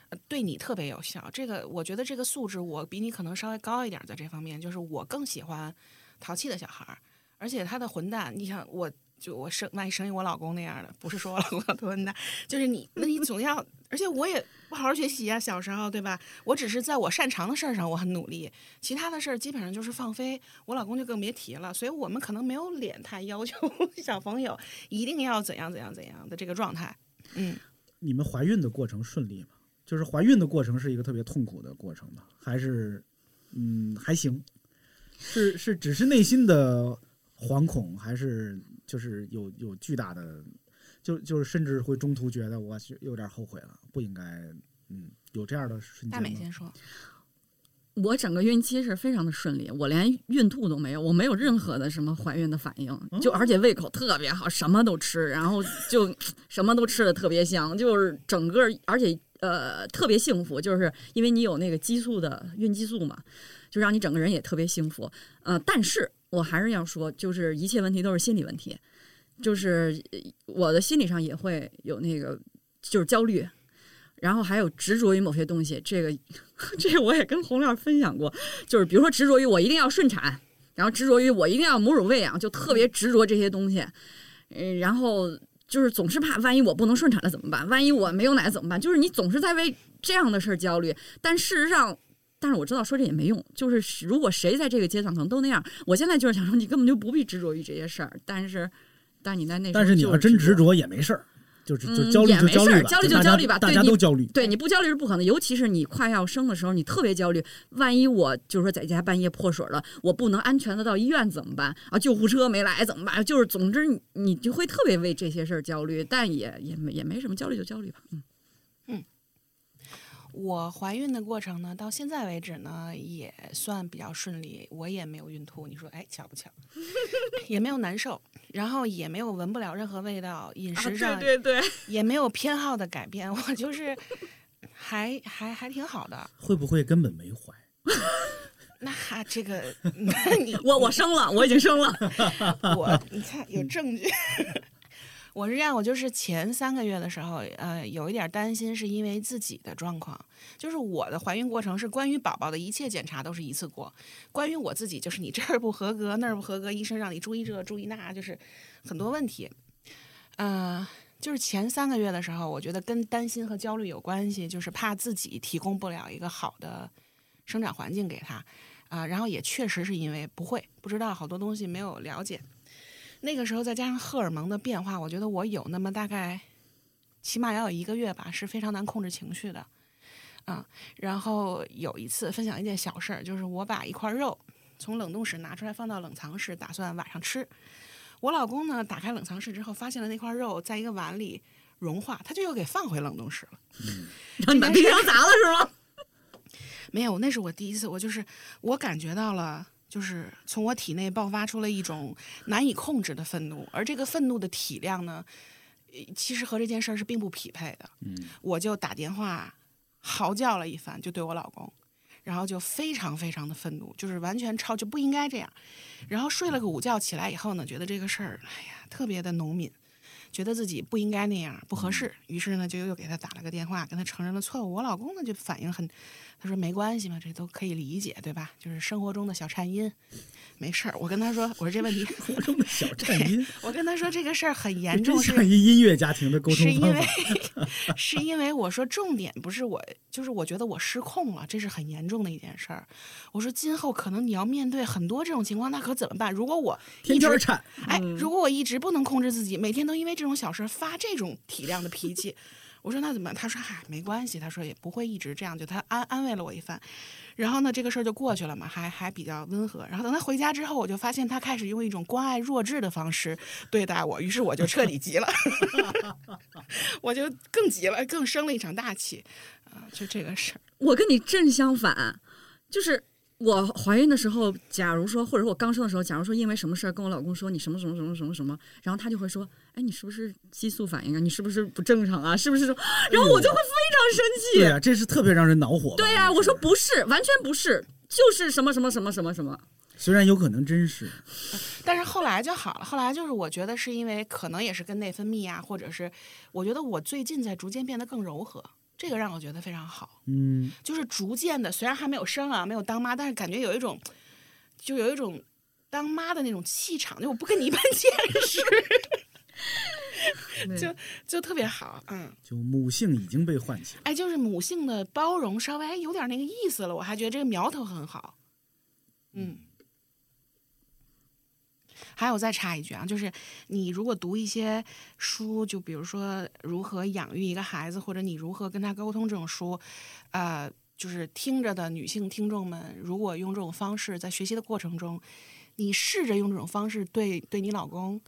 呃对你特别有效。这个我觉得这个素质我比你可能稍微高一点，在这方面，就是我更喜欢淘气的小孩儿，而且他的混蛋，你想我。就我生万一生一我老公那样的，不是说我老公多混蛋，就是你，那你总要，而且我也不好好学习啊，小时候对吧？我只是在我擅长的事儿上我很努力，其他的事儿基本上就是放飞。我老公就更别提了，所以我们可能没有脸太要求 小朋友一定要怎样怎样怎样的这个状态。嗯，你们怀孕的过程顺利吗？就是怀孕的过程是一个特别痛苦的过程吗？还是嗯还行？是是只是内心的惶恐，还是就是有有巨大的，就就是甚至会中途觉得我去有点后悔了，不应该嗯有这样的瞬大间大？美先说，我整个孕期是非常的顺利，我连孕吐都没有，我没有任何的什么怀孕的反应，就而且胃口特别好，什么都吃，然后就什么都吃的特别香，就是整个而且呃特别幸福，就是因为你有那个激素的孕激素嘛，就让你整个人也特别幸福。呃，但是我还是要说，就是一切问题都是心理问题，就是我的心理上也会有那个就是焦虑。然后还有执着于某些东西，这个这我也跟洪亮分享过，就是比如说执着于我一定要顺产，然后执着于我一定要母乳喂养，就特别执着这些东西，嗯，然后就是总是怕万一我不能顺产了怎么办？万一我没有奶怎么办？就是你总是在为这样的事儿焦虑，但事实上。但是我知道说这也没用，就是如果谁在这个阶段可能都那样，我现在就是想说你根本就不必执着于这些事儿，但是，但是你在那时候但是你要真执执着也没事儿，就是就嗯焦虑就焦虑吧，焦虑就焦虑吧大家都焦虑。对，你不焦虑是不可能，尤其是你快要生的时候，你特别焦虑。万一我就是说在家半夜破水了，我不能安全的到医院怎么办啊？救护车没来怎么办？就是总之你你就会特别为这些事儿焦虑，但也也没也没什么，焦虑就焦虑吧。嗯，我怀孕的过程呢，到现在为止呢，也算比较顺利，我也没有孕吐。你说，哎，巧不巧？也没有难受，然后也没有闻不了任何味道，饮食上、啊对对对，也没有偏好的改变，我就是还还还挺好的。会不会根本没怀？那这个，那你我我生了，我已经生了。我你看有证据。我是这样，我就是前三个月的时候，呃，有一点担心，是因为自己的状况。就是我的怀孕过程是关于宝宝的一切检查都是一次过，关于我自己就是你这儿不合格那儿不合格，医生让你注意这注意那，就是很多问题。嗯、就是前三个月的时候，我觉得跟担心和焦虑有关系，就是怕自己提供不了一个好的生长环境给他，啊、然后也确实是因为不会不知道好多东西没有了解。那个时候再加上荷尔蒙的变化，我觉得我有那么大概，起码要有一个月吧，是非常难控制情绪的，啊。然后有一次分享一件小事儿，就是我把一块肉从冷冻室拿出来放到冷藏室，打算晚上吃。我老公呢，打开冷藏室之后，发现了那块肉在一个碗里融化，他就又给放回冷冻室了。然后你把冰箱砸了是吗？没有，那是我第一次，我就是我感觉到了，就是从我体内爆发出了一种难以控制的愤怒，而这个愤怒的体量呢，呃其实和这件事儿是并不匹配的。嗯，我就打电话嚎叫了一番，就对我老公，然后就非常非常的愤怒，就是完全超就不应该这样。然后睡了个午觉，起来以后呢，觉得这个事儿，哎呀，特别的农民。觉得自己不应该那样，不合适，于是呢，就又给他打了个电话，跟他承认了错误。我老公呢，就反应很，他说没关系嘛，这都可以理解，对吧？就是生活中的小颤音，没事儿。我跟他说，我说这问题，活中的小颤音，我跟他说这个事儿很严重，是像一音乐家庭的沟通是因为。是因为我说重点不是我，就是我觉得我失控了，这是很严重的一件事儿。我说今后可能你要面对很多这种情况，那可怎么办？如果我一直颤，哎，如果我一直不能控制自己，每天都因为这种小事发这种体量的脾气，我说那怎么？他说嗨，没关系，他说也不会一直这样，就他安安慰了我一番。然后呢，这个事儿就过去了嘛，还还比较温和。然后等他回家之后，我就发现他开始用一种关爱弱智的方式对待我，于是我就彻底急了，我就更急了，更生了一场大气。啊、就这个事儿，我跟你正相反，就是我怀孕的时候，假如说，或者我刚生的时候，假如说因为什么事儿跟我老公说你什么什么什么什么什么，然后他就会说，哎，你是不是激素反应啊？你是不是不正常啊？是不是？然后我就会非常生气。对呀、这是特别让人恼火。对呀、我说不是，完全不是，就是什么什么什么什么什么。虽然有可能真是，但是后来就好了。后来就是我觉得是因为可能也是跟内分泌啊，或者是我觉得我最近在逐渐变得更柔和，这个让我觉得非常好。嗯，就是逐渐的，虽然还没有生啊，没有当妈，但是感觉有一种，就有一种当妈的那种气场，就我不跟你一般见识，就就特别好，嗯，就母性已经被唤起了。哎，就是母性的包容稍微有点那个意思了，我还觉得这个苗头很好，嗯。还有再插一句啊，就是你如果读一些书，就比如说如何养育一个孩子，或者你如何跟他沟通这种书，呃，就是听着的女性听众们，如果用这种方式在学习的过程中，你试着用这种方式对对你老公，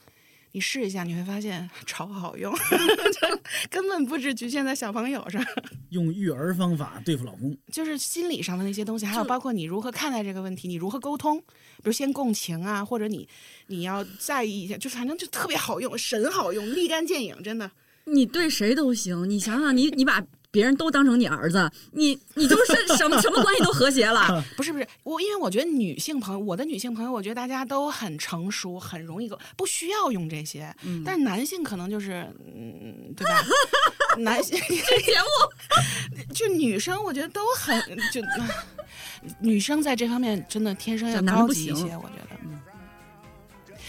你试一下，你会发现 超好用，就根本不只局限在小朋友上，用育儿方法对付老公，就是心理上的那些东西，还有包括你如何看待这个问题，你如何沟通，比如先共情啊，或者你你要在意一下，就是反正就特别好用，神好用，立竿见影，真的。你对谁都行，你想想，你你把别人都当成你儿子，你你就是什么什么关系都和谐了。不是不是，我因为我觉得女性朋友，我的女性朋友，我觉得大家都很成熟，很容易沟，不需要用这些。但是男性可能就是，嗯，对吧？男性这节目 就女生，我觉得都很就，女生在这方面真的天生要高级一些，我觉得。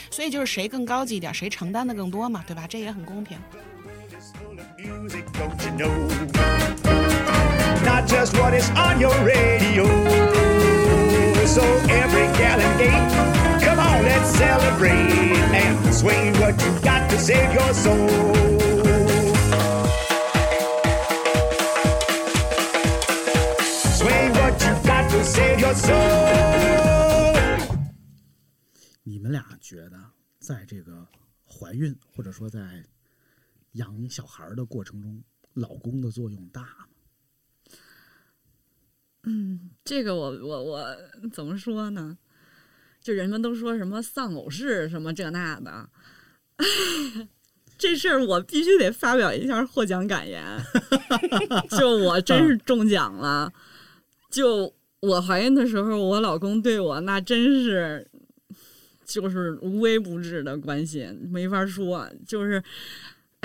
所以就是谁更高级一点，谁承担的更多嘛，对吧？这也很公平。Music, don't you know? Not just what is on your radio. So every gal and gay, come on, let's celebrate and swing what you got to save your soul. Swing what you got to save your soul. 你们俩觉得在这个怀孕或者说在养小孩儿的过程中，老公的作用大吗？这个我我我怎么说呢？就人们都说什么丧偶式什么这那的，这事儿我必须得发表一下获奖感言。就我真是中奖了，就我怀孕的时候，我老公对我那真是就是无微不至的关心，没法说，就是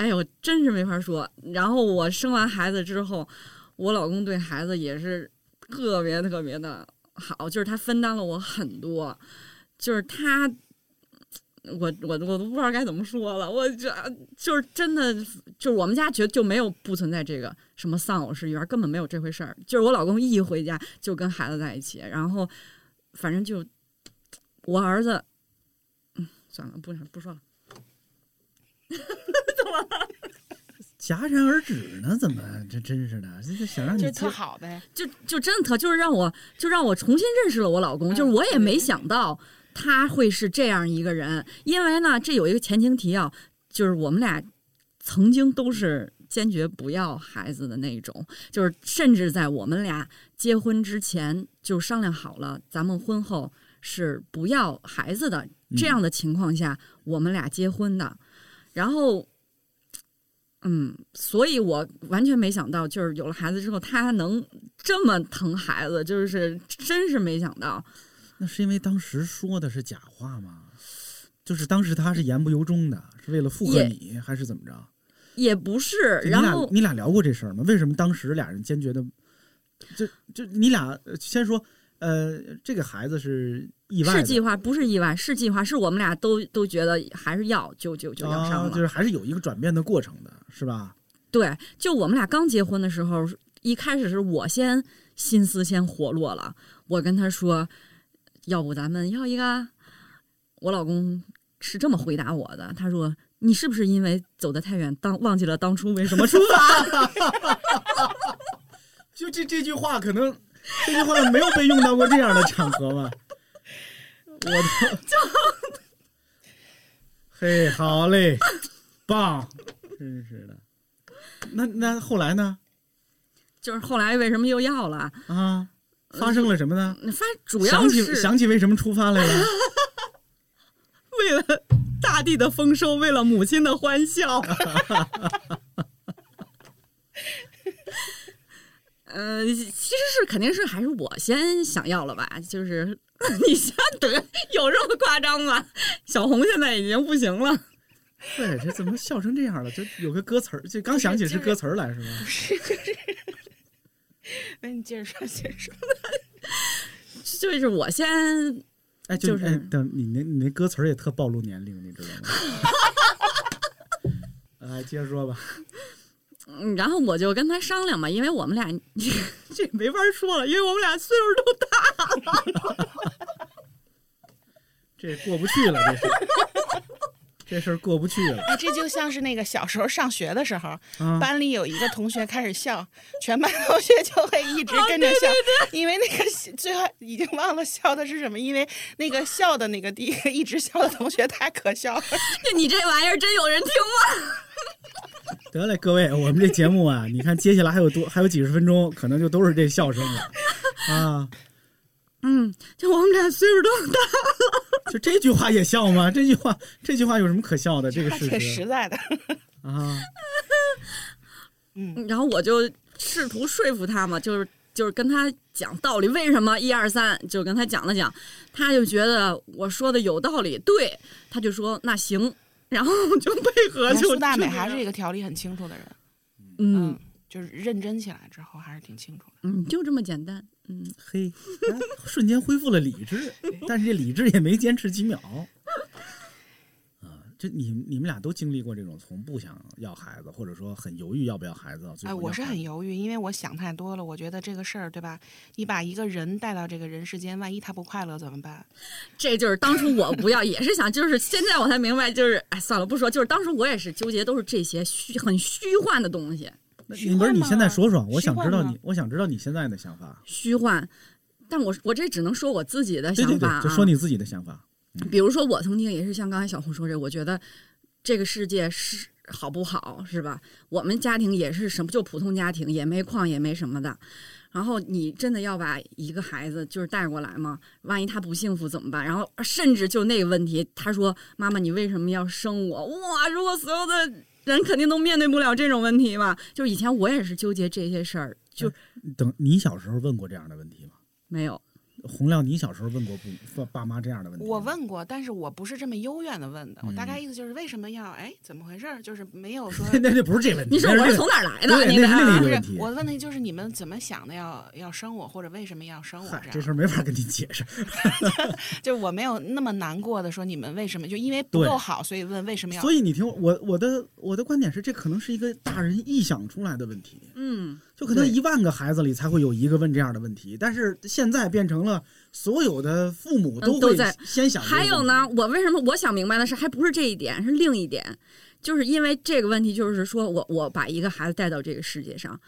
哎呦，真是没法说。然后我生完孩子之后，我老公对孩子也是特别特别的好，就是他分担了我很多，就是他，我我我都不知道该怎么说了，我这就是真的，就是我们家绝就没有不存在这个什么丧偶式育儿，根本没有这回事儿。就是我老公一回家就跟孩子在一起，然后反正就我儿子，嗯，算了，不不说了。戛然而止呢？怎么这真是的？这这想让你接就特好呗。就就真的特就是让我就让我重新认识了我老公，就是我也没想到他会是这样一个人，因为呢，这有一个前情提要，就是我们俩曾经都是坚决不要孩子的那种，就是甚至在我们俩结婚之前就商量好了，咱们婚后是不要孩子的这样的情况下，我们俩结婚的，然后。嗯，所以我完全没想到，就是有了孩子之后，他能这么疼孩子，就是真是没想到。那是因为当时说的是假话吗？就是当时他是言不由衷的，是为了附和你，还是怎么着？也不是，就你俩然后你俩聊过这事儿吗？为什么当时俩人坚决的？就就你俩呃先说，呃，这个孩子是意外是计划，不是意外，是计划，是我们俩都都觉得还是要就就就要上了。啊就是还是有一个转变的过程的，是吧？对，就我们俩刚结婚的时候，一开始是我先心思先活络了，我跟他说，要不咱们要一个？我老公是这么回答我的，他说：“你是不是因为走得太远，当忘记了当初为什么出发？” 就这这句话，可能这句话没有被用到过这样的场合吧？我的，嘿，好嘞，棒，真是的。那那后来呢？就是后来为什么又要了？啊，发生了什么呢？发主要想起是想起为什么出发来了？为了大地的丰收，为了母亲的欢笑。呃，其实是肯定是还是我先想要了吧，就是 你先得，有这么夸张吗？小红现在已经不行了。对，这怎么笑成这样了？就有个歌词儿，就刚想起是歌词儿来是吗？是就是，那你接着说，接着说。就是我先，哎，就就是哎，等你那你那歌词儿也特暴露年龄，你知道吗？哎，接着说吧。然后我就跟他商量嘛，因为我们俩这没法说了，因为我们俩岁数都大了。这过不去了，这是，这事儿过不去了。哎，这就像是那个小时候上学的时候，啊班里有一个同学开始笑，全班同学就会一直跟着笑，因为那个最后已经忘了笑的是什么，因为那个笑的那个第一个一直笑的同学太可笑了。你这玩意儿真有人听吗？得嘞，各位，我们这节目啊，你看接下来还有多还有几十分钟，可能就都是这笑声了啊。嗯，就我们俩岁数都大了。就这句话也笑吗？这句话这句话有什么可笑的？这个他挺事实实在的。啊，嗯，然后我就试图说服他嘛，就是就是跟他讲道理，为什么一二三，就跟他讲了讲，他就觉得我说的有道理，对，他就说那行，然后就配合就苏大美还是一个条理很清楚的人，嗯就是认真起来之后还是挺清楚的。嗯，就这么简单，嗯，嘿，哎瞬间恢复了理智，但是这理智也没坚持几秒。啊，就你你们俩都经历过这种从不想要孩子，或者说很犹豫要不要孩子，哎，我是很犹豫，因为我想太多了。我觉得这个事儿，对吧？你把一个人带到这个人世间，万一他不快乐怎么办？这就是当初我不要，也是想，就是现在我才明白，就是哎，算了，不说，就是当时我也是纠结，都是这些虚很虚幻的东西，那你不是你现在说说，我想知道你，我想知道你现在的想法。虚幻。但我我这只能说我自己的对对想法、啊，对，就说你自己的想法。比如说，我曾经也是像刚才小红说这，我觉得这个世界是好不好，是吧？我们家庭也是什么，就普通家庭，也没矿，也没什么的。然后你真的要把一个孩子就是带过来吗？万一他不幸福怎么办？然后甚至就那个问题，他说：“妈妈，你为什么要生我？”哇！如果所有的人肯定都面对不了这种问题嘛。就以前我也是纠结这些事儿，就等你小时候问过这样的问题吗？没有。洪亮，你小时候问过不爸爸妈这样的问题？我问过，但是我不是这么幽怨的问的。我大概嗯意思就是为什么要哎怎么回事儿？就是没有说 那那不是这问题，你说我是从哪儿来的？对，那那是另一不是个问题。我问题就是你们怎么想的要要生我，或者为什么要生我这样？这事儿没法跟你解释。就我没有那么难过的说你们为什么就因为不够好，所以问为什么要？所以你听我我我的我的观点是，这可能是一个大人臆想出来的问题。嗯，就可能一万个孩子里才会有一个问这样的问题，但是现在变成了所有的父母嗯都会在先想。还有呢，我为什么我想明白的是，还不是这一点，是另一点，就是因为这个问题，就是说我我把一个孩子带到这个世界上，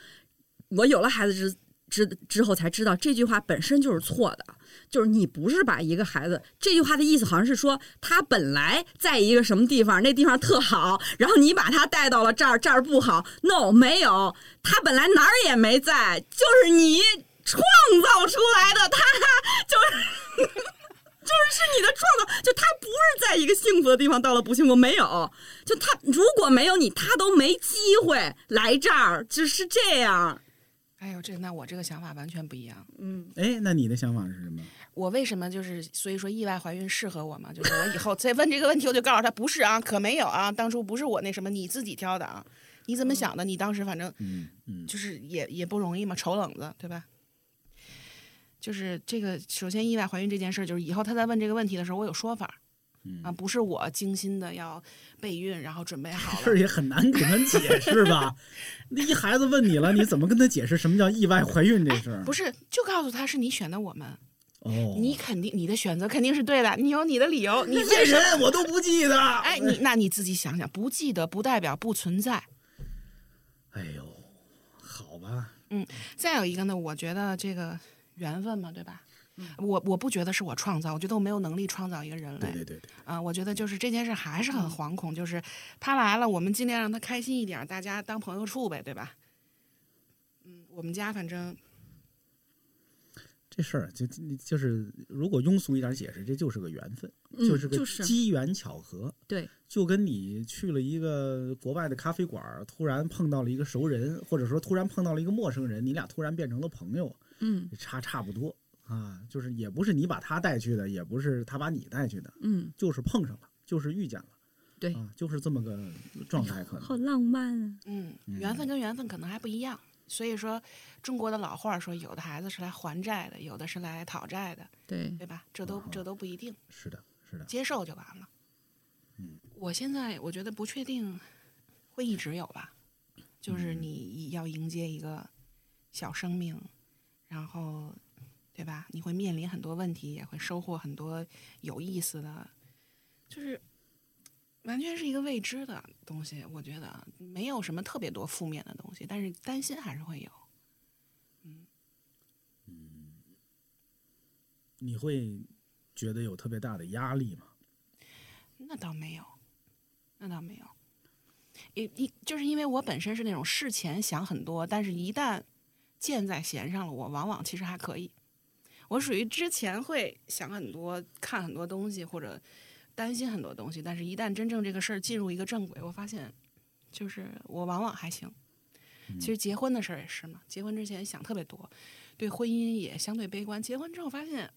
我有了孩子之之之后才知道这句话本身就是错的，就是你不是把一个孩子，这句话的意思好像是说他本来在一个什么地方，那地方特好，然后你把他带到了这儿，这儿不好。No，没有，他本来哪儿也没在，就是你创造出来的，他就是。就是是你的创造，就他不是在一个幸福的地方到了不幸福，没有，就他如果没有你，他都没机会来这儿，就是这样。哎呦，这那我这个想法完全不一样。嗯，哎，那你的想法是什么？我为什么就是所以说意外怀孕适合我吗？就是我以后再问这个问题，我就告诉他不是啊，可没有啊，当初不是我那什么，你自己挑的啊，你怎么想的？你当时反正嗯嗯，就是也也不容易嘛，丑冷子对吧？就是这个，首先意外怀孕这件事儿，就是以后他在问这个问题的时候，我有说法。嗯啊，不是我精心的要备孕，然后准备好这了。也很难给他解释吧？那一孩子问你了，你怎么跟他解释什么叫意外怀孕这事儿？不是，就告诉他是你选的我们。哦，你肯定你的选择肯定是对的，你有你的理由，你这为什么？人我都不记得。哎，你那你自己想想，不记得不代表不存在。哎呦，好吧，嗯再有一个呢，我觉得这个缘分嘛，对吧？我我不觉得是我创造，我觉得我没有能力创造一个人类。对对对对，啊、我觉得就是这件事还是很惶恐，就是他来了，我们尽量让他开心一点，大家当朋友处呗，对吧？嗯，我们家反正这事儿就就就是，如果庸俗一点解释，这就是个缘分，嗯就是个机缘巧合。对，就跟你去了一个国外的咖啡馆，突然碰到了一个熟人，或者说突然碰到了一个陌生人，你俩突然变成了朋友，嗯差差不多啊。就是也不是你把他带去的，也不是他把你带去的，嗯，就是碰上了，就是遇见了。对啊，就是这么个状态，可能。好浪漫啊！嗯，缘分跟缘分可能还不一样。所以说，中国的老话说，有的孩子是来还债的，有的是来讨债的，对，对吧？这都这都不一定，是的，是的。接受就完了。嗯，我现在我觉得不确定会一直有吧，就是你要迎接一个小生命，然后对吧？你会面临很多问题，也会收获很多有意思的，就是完全是一个未知的东西。我觉得没有什么特别多负面的东西，但是担心还是会有。嗯你会觉得有特别大的压力吗？那倒没有，那倒没有。一一就是因为我本身是那种事前想很多，但是一旦箭在弦上了，我往往其实还可以。我属于之前会想很多、看很多东西或者担心很多东西，但是一旦真正这个事儿进入一个正轨，我发现就是我往往还行。其实结婚的事儿也是嘛，结婚之前想特别多，对婚姻也相对悲观，结婚之后发现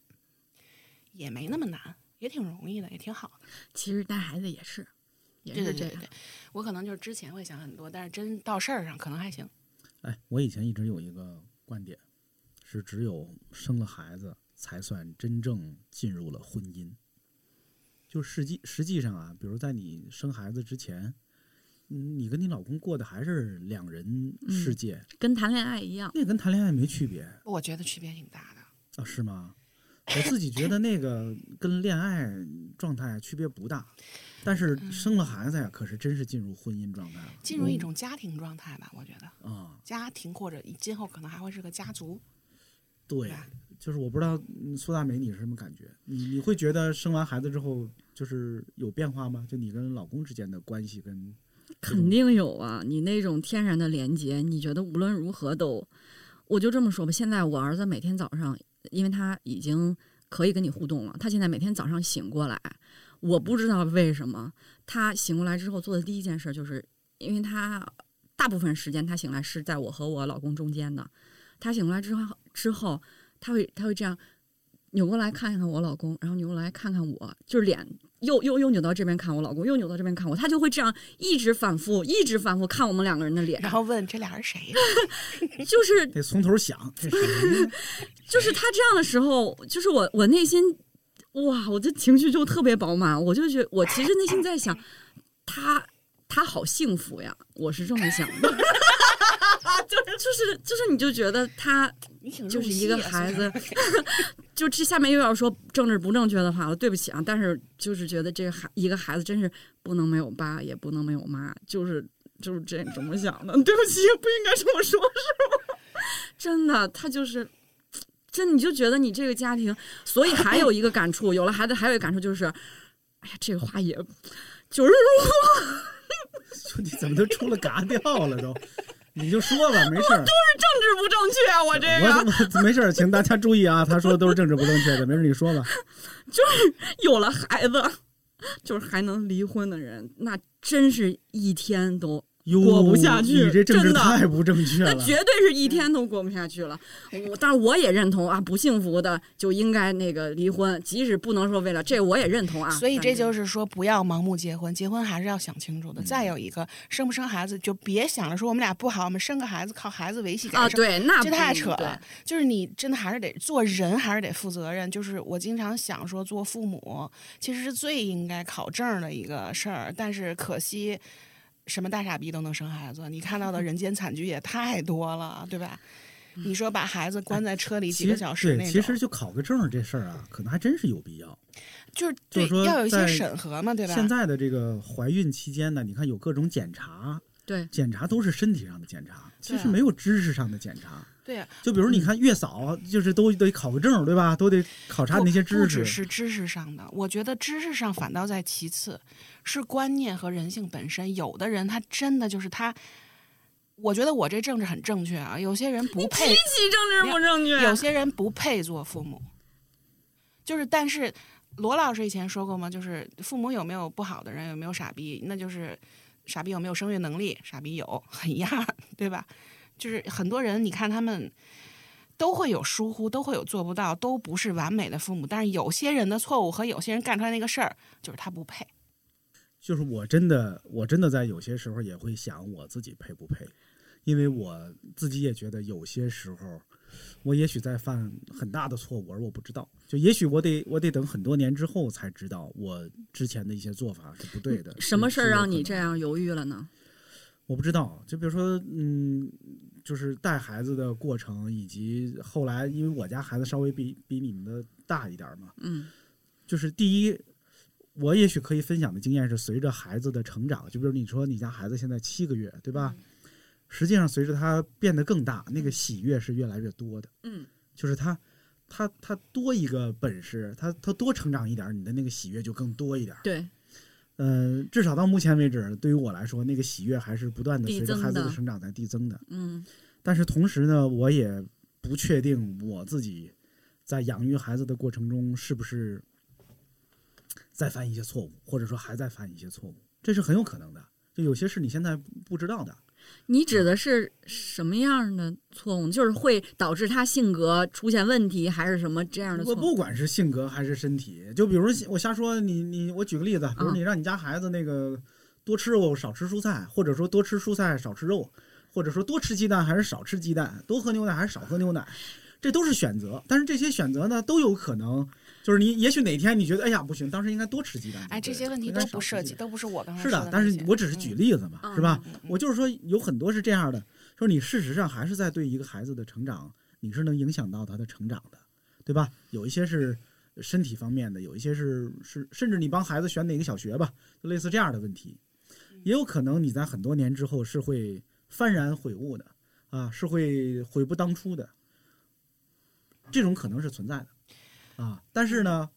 也没那么难，也挺容易的，也挺好的。其实带孩子也是，也是这样对对对对。，我可能就是之前会想很多，但是真到事儿上可能还行。哎，我以前一直有一个观点，是只有生了孩子才算真正进入了婚姻。就实际实际上啊，比如在你生孩子之前，嗯你跟你老公过的还是两人世界，跟谈恋爱一样。那跟谈恋爱没区别我觉得区别挺大的。啊，是吗？我自己觉得那个跟恋爱状态区别不大，但是生了孩子呀，可是真是进入婚姻状态了进入一种家庭状态吧，我觉得啊。家庭或者今后可能还会是个家族。对吧，就是我不知道嗯苏大美你是什么感觉？你你会觉得生完孩子之后就是有变化吗？就你跟老公之间的关系跟肯定有啊，你那种天然的连接，你觉得无论如何都，我就这么说吧。现在我儿子每天早上，因为他已经可以跟你互动了，他现在每天早上醒过来，我不知道为什么，他醒过来之后做的第一件事就是，因为他大部分时间他醒来是在我和我老公中间的，他醒过来之后之后，他会他会这样。扭过来看看我老公，然后扭过来看看我，就是脸又又又扭到这边看我老公，又扭到这边看我，他就会这样一直反复，一直反复看我们两个人的脸，然后问这俩人谁呀？就是 得从头想？就是他这样的时候，就是我我内心哇，我的情绪就特别饱满，我就觉得我其实内心在想，他他好幸福呀，我是这么想的，就是就是就是你就觉得他就是一个孩子，就这下面又要说政治不正确的话了，对不起啊，但是就是觉得这个孩一个孩子真是不能没有爸，也不能没有妈，就是就是这怎么想的。对不起，不应该这么说，是吗？真的，他就是。真你就觉得你这个家庭，所以还有一个感触，有了孩子还有一个感触就是，哎呀，这个话也就是说，就你怎么都出了嘎掉了都？你就说吧，没事儿。都是政治不正确啊，我这个 没事儿，请大家注意啊，他说的都是政治不正确的，没事儿你说吧。就是有了孩子，就是还能离婚的人，那真是一天都哟，过不下去你这政治真的太不正确了。那绝对是一天都过不下去了。我但是我也认同啊，不幸福的就应该那个离婚，即使不能说为了这我也认同啊。所以这就是说，不要盲目结婚，结婚还是要想清楚的。再嗯有一个，生不生孩子就别想着说我们俩不好，我们生个孩子靠孩子维系啊，感受。对，那这太扯了。就是你真的还是得做人，还是得负责任。就是我经常想说，做父母其实是最应该考证的一个事儿，但是可惜。什么大傻逼都能生孩子，你看到的 人间惨剧也太多了，对吧？你说把孩子关在车里几个小时那其实就考个证这事儿啊，可能还真是有必要。就是对就是说要有一些审核嘛，对吧？现在的这个怀孕期间呢，你看有各种检查，对，检查都是身体上的检查，其实没有知识上的检查。对啊，就比如你看月嫂，就是都得考个证，对吧？都得考察不那些知识。只是知识上的，我觉得知识上反倒在其次，是观念和人性本身。有的人他真的就是他，我觉得我这政治很正确啊，有些人不配，极其政治不正确。有些人不配做父母，就是但是罗老师以前说过嘛，就是父母有没有不好的人，有没有傻逼，那就是傻逼有没有生育能力，傻逼有，一样，对吧？就是很多人，你看他们都会有疏忽，都会有做不到，都不是完美的父母。但是有些人的错误和有些人干出来那个事儿，就是他不配。就是我真的，我真的在有些时候也会想我自己配不配，因为我自己也觉得有些时候，我也许在犯很大的错误，而我不知道。就也许我得我得等很多年之后才知道，我之前的一些做法是不对的。什么事儿让你这样犹豫了呢？我不知道，就比如说，嗯，就是带孩子的过程，以及后来，因为我家孩子稍微比比你们的大一点嘛，嗯，就是第一，我也许可以分享的经验是，随着孩子的成长，就比如你说你家孩子现在七个月，对吧？实际上，随着他变得更大，那个喜悦是越来越多的。嗯，就是他，他，他多一个本事，他他多成长一点，你的那个喜悦就更多一点。对，嗯，至少到目前为止，对于我来说，那个喜悦还是不断的随着孩子的的成长在递增的。嗯但是同时呢，我也不确定我自己在养育孩子的过程中是不是在犯一些错误，或者说还在犯一些错误，这是很有可能的。就有些是你现在不知道的。你指的是什么样的错误？就是会导致他性格出现问题，还是什么这样的错误？我不管是性格还是身体，就比如我瞎说，你你我举个例子，比如嗯你让你家孩子那个多吃肉少吃蔬菜，或者说多吃蔬菜少吃肉，或者说多吃鸡蛋还是少吃鸡蛋，多喝牛奶还是少喝牛奶，这都是选择。但是这些选择呢，都有可能，就是你也许哪天你觉得哎呀不行，当时应该多吃鸡蛋。哎，这些问题都不涉及，都不是我刚才是的，但是我只是举例子嘛，嗯是吧？嗯嗯我就是说有很多是这样的，就是你事实上还是在对一个孩子的成长，你是能影响到他的成长的，对吧？有一些是身体方面的，有一些是是甚至你帮孩子选哪个小学吧，就类似这样的问题，也有可能你在很多年之后是会幡然悔悟的啊，是会悔不当初的，这种可能是存在的啊。但是呢，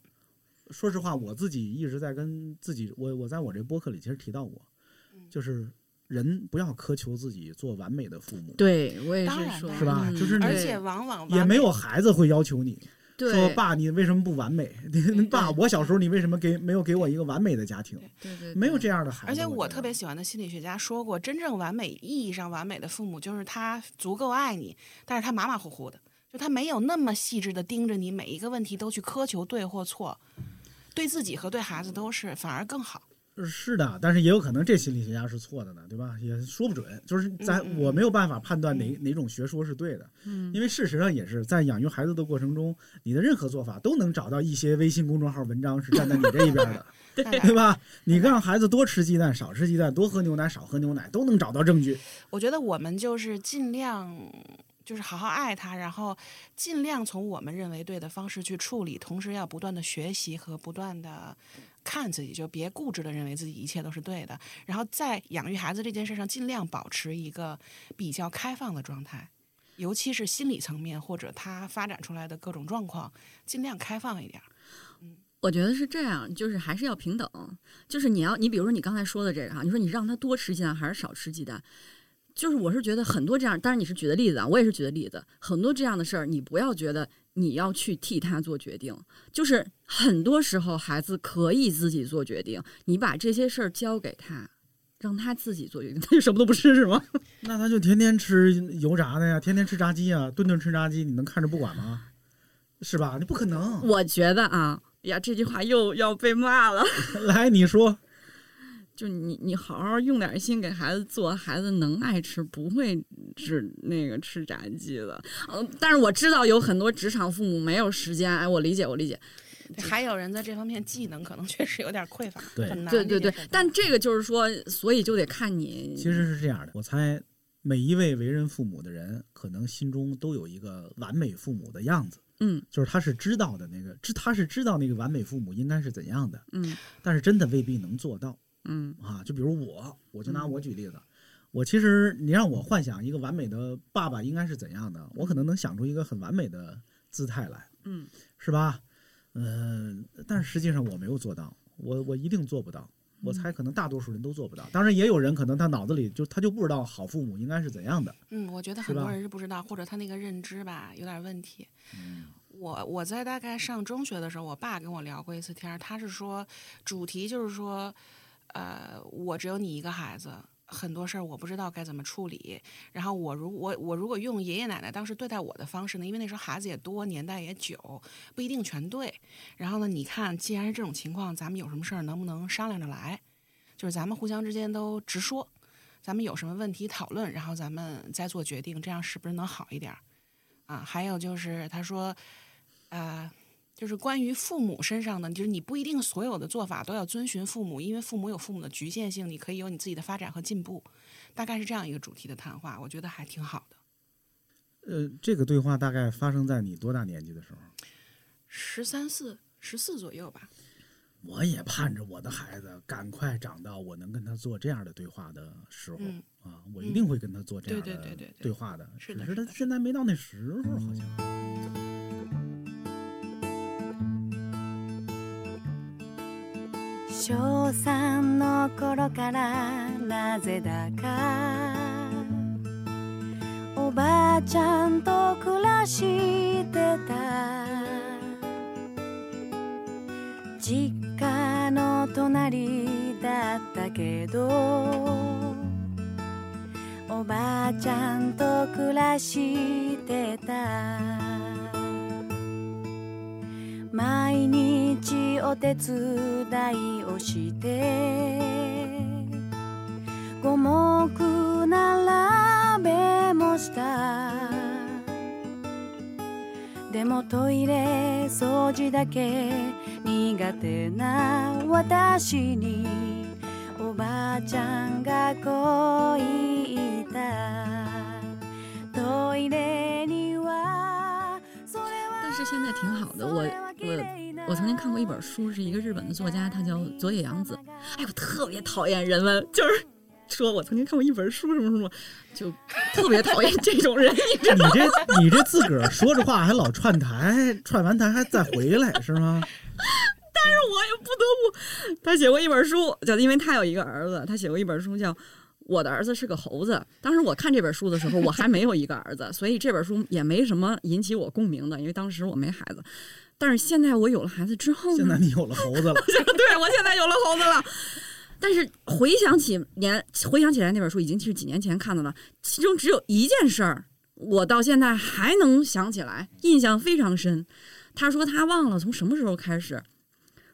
说实话，我自己一直在跟自己，我我在我这播客里其实提到过，就是人不要苛求自己做完美的父母，对我也是是吧？嗯就是你而且往往也没有孩子会要求你对说爸，你为什么不完美？爸，我小时候你为什么给没有给我一个完美的家庭？对对，没有这样的孩子。而且我特别喜欢的心理学家说过，真正完美意义上完美的父母，就是他足够爱你，但是他马马虎虎的，就他没有那么细致的盯着你每一个问题都去苛求对或错，对自己和对孩子都是，反而更好。是的，但是也有可能这心理学家是错的呢，对吧？也说不准，就是咱嗯嗯我没有办法判断哪哪种学说是对的，嗯因为事实上也是在养育孩子的过程中，你的任何做法都能找到一些微信公众号文章是站在你这一边的，对对吧？你让孩子多吃鸡蛋，少吃鸡蛋，多喝牛奶，少喝牛奶，都能找到证据。我觉得我们就是尽量。就是好好爱他，然后尽量从我们认为对的方式去处理，同时要不断的学习和不断的看自己，就别固执的认为自己一切都是对的。然后在养育孩子这件事上，尽量保持一个比较开放的状态，尤其是心理层面或者他发展出来的各种状况，尽量开放一点儿。我觉得是这样，就是还是要平等。就是你要，你比如说你刚才说的这个哈，你说你让他多吃鸡蛋还是少吃鸡蛋，就是我是觉得很多这样，当然你是举的例子啊，我也是举的例子，很多这样的事儿，你不要觉得你要去替他做决定，就是很多时候孩子可以自己做决定，你把这些事儿交给他。让他自己做决定，他就什么都不吃是吗？那他就天天吃油炸的呀，天天吃炸鸡啊，顿顿吃炸鸡，你能看着不管吗？是吧？你不可能。我觉得啊，呀，这句话又要被骂了。来，你说，就你你好好用点心给孩子做，孩子能爱吃，不会只那个吃炸鸡的。嗯，但是我知道有很多职场父母没有时间，哎，我理解，我理解。还有人在这方面技能可能确实有点匮乏，对很难。对对对但这个就是说，所以就得看你。其实是这样的，我猜每一位为人父母的人，可能心中都有一个完美父母的样子，嗯就是他是知道的那个，知他是知道那个完美父母应该是怎样的，嗯但是真的未必能做到嗯啊。就比如我，我就拿嗯我举例子，我其实你让我幻想一个完美的爸爸应该是怎样的，我可能能想出一个很完美的姿态来，嗯是吧？嗯、但是实际上我没有做到，我我一定做不到。我嗯猜可能大多数人都做不到，当然也有人可能他脑子里就他就不知道好父母应该是怎样的。嗯，我觉得很多人是不知道，或者他那个认知吧有点问题。我我在大概上中学的时候，我爸跟我聊过一次天儿，他是说主题就是说，呃，我只有你一个孩子，很多事儿我不知道该怎么处理。然后我如我我如果用爷爷奶奶当时对待我的方式呢，因为那时候孩子也多，年代也久，不一定全对。然后呢，你看，既然是这种情况，咱们有什么事儿能不能商量着来？就是咱们互相之间都直说，咱们有什么问题讨论，然后咱们再做决定，这样是不是能好一点儿？啊，还有就是他说，呃，就是关于父母身上的，就是你不一定所有的做法都要遵循父母，因为父母有父母的局限性，你可以有你自己的发展和进步。大概是这样一个主题的谈话，我觉得还挺好的。呃，这个对话大概发生在你多大年纪的时候？十三四、十四左右吧。我也盼着我的孩子赶快长到我能跟他做这样的对话的时候、嗯啊，我一定会跟他做这样对的对对对对话的。是的只是他是的现在没到那时候，好像。小三の頃からなぜだか。おばあちゃんと暮らしてた。実家の隣だったけど。おばあちゃんと暮らしてた。お手伝いをして。五目並べもした。でもトイレ掃除だけ苦手な私に。おばあちゃんがこう言ったトイレにはそれは。但是现在挺好的，我我我曾经看过一本书，是一个日本的作家，他叫佐野洋子。哎，我特别讨厌人们就是说我曾经看过一本书什么什么，就特别讨厌这种人，你知你道吗？这 你这自个儿说着话还老串台，串完台还再回来是吗？但是我也不得不，他写过一本书，叫因为他有一个儿子，他写过一本书叫。我的儿子是个猴子。当时我看这本书的时候，我还没有一个儿子，所以这本书也没什么引起我共鸣的，因为当时我没孩子。但是现在我有了孩子之后呢，现在你有了猴子了，对我现在有了猴子了。但是回想起年，回想起来那本书已经是几年前看的了，其中只有一件事儿，我到现在还能想起来，印象非常深。他说他忘了从什么时候开始，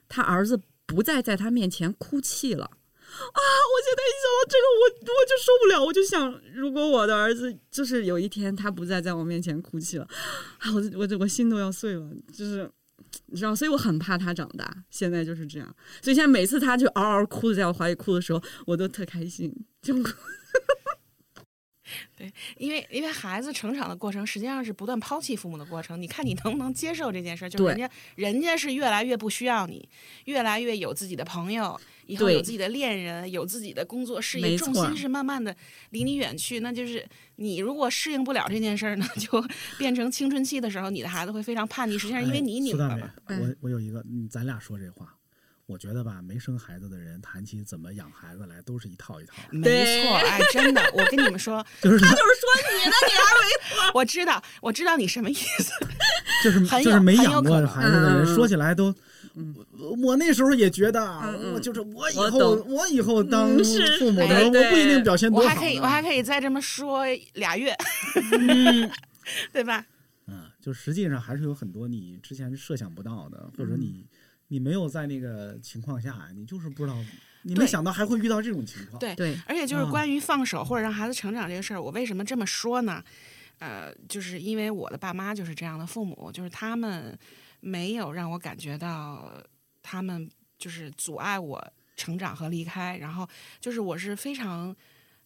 他儿子不再在他面前哭泣了。啊！我现在一想到这个，我我就受不了，我就想，如果我的儿子就是有一天他不再在我面前哭泣了，啊，我我我心都要碎了，就是你知道，所以我很怕他长大。现在就是这样，所以现在每次他就嗷嗷哭的在我怀里哭的时候，我都特开心，就对，因为因为孩子成长的过程实际上是不断抛弃父母的过程。你看你能不能接受这件事儿？就是人家人家是越来越不需要你，越来越有自己的朋友，以后有自己的恋人，有自己的工作事业，重心是慢慢的离你远去。那就是你如果适应不了这件事儿呢，就变成青春期的时候，你的孩子会非常叛逆。实际上因为你拧巴了。，嗯我我有一个，嗯咱俩说这话，我觉得吧，没生孩子的人谈起怎么养孩子来，都是一套一套，没错，哎，真的，我跟你们说，就是他就是说你呢，你还没我知道，我知道你什么意思。就是就是没养过孩子的人，嗯说起来都。我我那时候也觉得啊，我就是我以后我以后当父母的，哎我不一定表现多好。我还可以，我还可以再这么说俩月，对吧？嗯，就实际上还是有很多你之前设想不到的，或嗯者你你没有在那个情况下，你就是不知道，你没想到还会遇到这种情况。对对，而且就是啊关于放手或者让孩子成长这个事儿，我为什么这么说呢？呃，就是因为我的爸妈就是这样的父母，就是他们没有让我感觉到他们就是阻碍我成长和离开，然后就是我是非常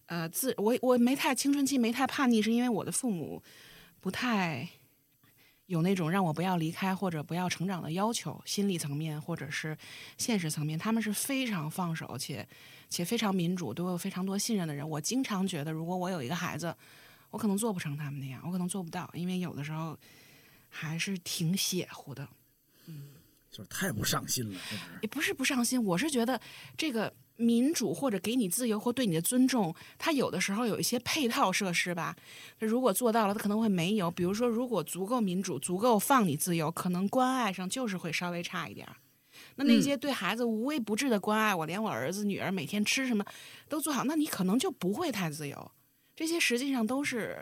呃，自我我没太青春期没太叛逆，是因为我的父母不太有那种让我不要离开或者不要成长的要求，心理层面或者是现实层面，他们是非常放手且且非常民主，对我有非常多信任的人。我经常觉得，如果我有一个孩子，我可能做不成他们那样，我可能做不到，因为有的时候还是挺血乎的。就是太不上心了，是不是？也不是不上心，我是觉得这个民主或者给你自由或对你的尊重，它有的时候有一些配套设施吧。如果做到了，它可能会没有。比如说，如果足够民主、足够放你自由，可能关爱上就是会稍微差一点儿。那那些对孩子无微不至的关爱，我连我儿子女儿每天吃什么都做好，那你可能就不会太自由。这些实际上都是。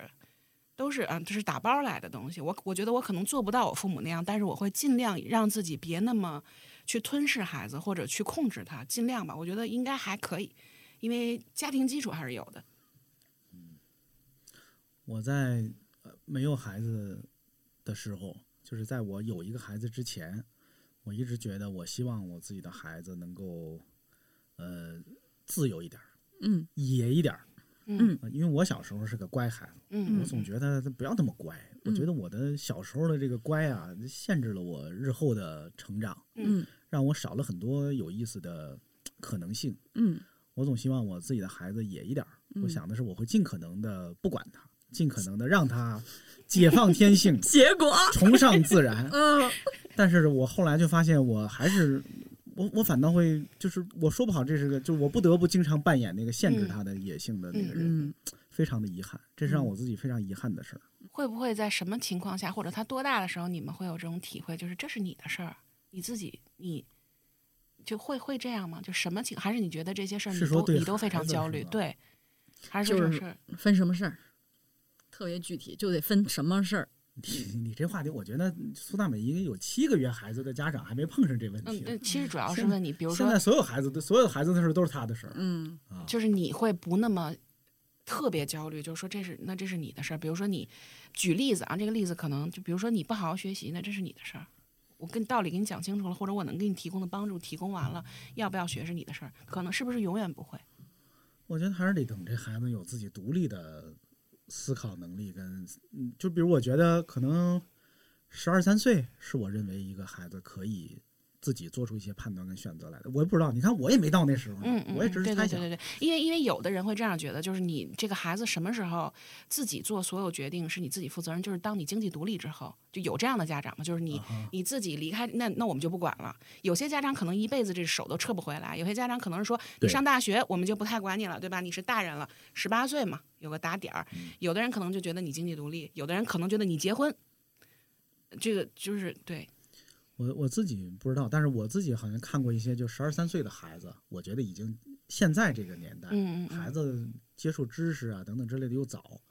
都是嗯，这是打包来的东西。我我觉得我可能做不到我父母那样，但是我会尽量让自己别那么去吞噬孩子或者去控制他，尽量吧。我觉得应该还可以，因为家庭基础还是有的。我在呃没有孩子的时候，就是在我有一个孩子之前，我一直觉得我希望我自己的孩子能够呃自由一点，嗯，野一点儿。嗯。呃因为我小时候是个乖孩子，嗯我总觉得他不要那么乖。我觉得我的小时候的这个乖啊，限制了我日后的成长，嗯。让我少了很多有意思的可能性。嗯。我总希望我自己的孩子野一点我想的是，我会尽可能的不管他，尽可能的让他 解放天性，结果崇尚自然。嗯。但是我后来就发现，我还是我我反倒会就是我说不好，这是个就是我不得不经常扮演那个限制他的野性的那个人，嗯非常的遗憾，这是让我自己非常遗憾的事儿。会不会在什么情况下，或者他多大的时候，你们会有这种体会？就是这是你的事儿，你自己你就会会这样吗？就什么情？还是你觉得这些事儿你都你都非常焦虑？对，还是就是这事儿？分什么事儿，特别具体，就得分什么事儿。你你这话题，我觉得苏大美应该有七个月孩子的家长还没碰上这问题，。嗯对，其实主要是问你，比如说现在所有孩子的所有孩子的事都是他的事儿。嗯就是你会不那么特别焦虑，就是说这是那这是你的事儿。比如说你举例子啊，这个例子可能就比如说你不好好学习，那这是你的事儿。我跟道理给你讲清楚了，或者我能给你提供的帮助提供完了，要不要学是你的事儿，可能是不是永远不会？我觉得还是得等这孩子有自己独立的思考能力跟，就比如我觉得可能十二三岁是我认为一个孩子可以自己做出一些判断跟选择来的。我也不知道，你看我也没到那时候，我也只是猜想。对对对对对，因为因为有的人会这样觉得，就是你这个孩子什么时候自己做所有决定是你自己负责任，就是当你经济独立之后，就有这样的家长嘛，就是你、你自己离开，那那我们就不管了。有些家长可能一辈子这手都撤不回来，有些家长可能是说你上大学我们就不太管你了，对吧？你是大人了，十八岁嘛，有个打点儿。有的人可能就觉得你经济独立，有的人可能觉得你结婚，这个就是对，我我自己不知道，但是我自己好像看过一些就十二三岁的孩子，我觉得已经现在这个年代，嗯嗯嗯孩子接触知识啊等等之类的又早。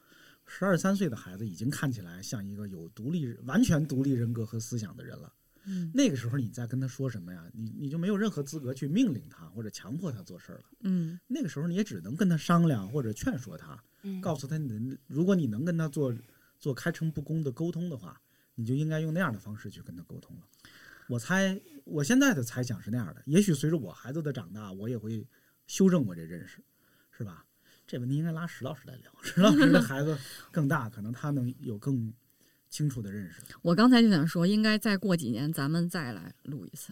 十二三岁的孩子已经看起来像一个有独立、完全独立人格和思想的人了。嗯那个时候你再跟他说什么呀？你你就没有任何资格去命令他或者强迫他做事儿了。嗯那个时候你也只能跟他商量或者劝说他，嗯告诉他你的，如果你能跟他做做开诚布公的沟通的话，你就应该用那样的方式去跟他沟通了。我猜我现在的猜想是那样的，也许随着我孩子的长大，我也会修正我这认识，是吧？这问题应该拉石老师来聊，石老师的孩子更大，可能他能有更清楚的认识。我刚才就想说，应该再过几年咱们再来录一次。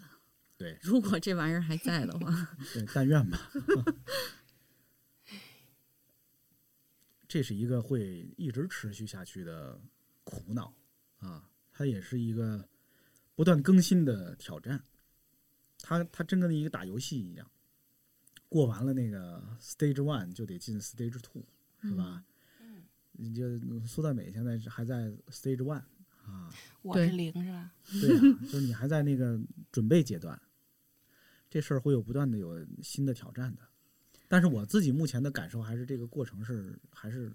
对如果这玩意儿还在的话，对，但愿吧。这是一个会一直持续下去的苦恼啊，它也是一个不断更新的挑战。它它真跟一个打游戏一样，过完了那个 stage one 就得进 stage two，是吧？你就苏大美现在是还在 stage one 啊，我是零是吧？对啊，就是你还在那个准备阶段，这事儿会有不断的有新的挑战的。但是我自己目前的感受还是这个过程是还是，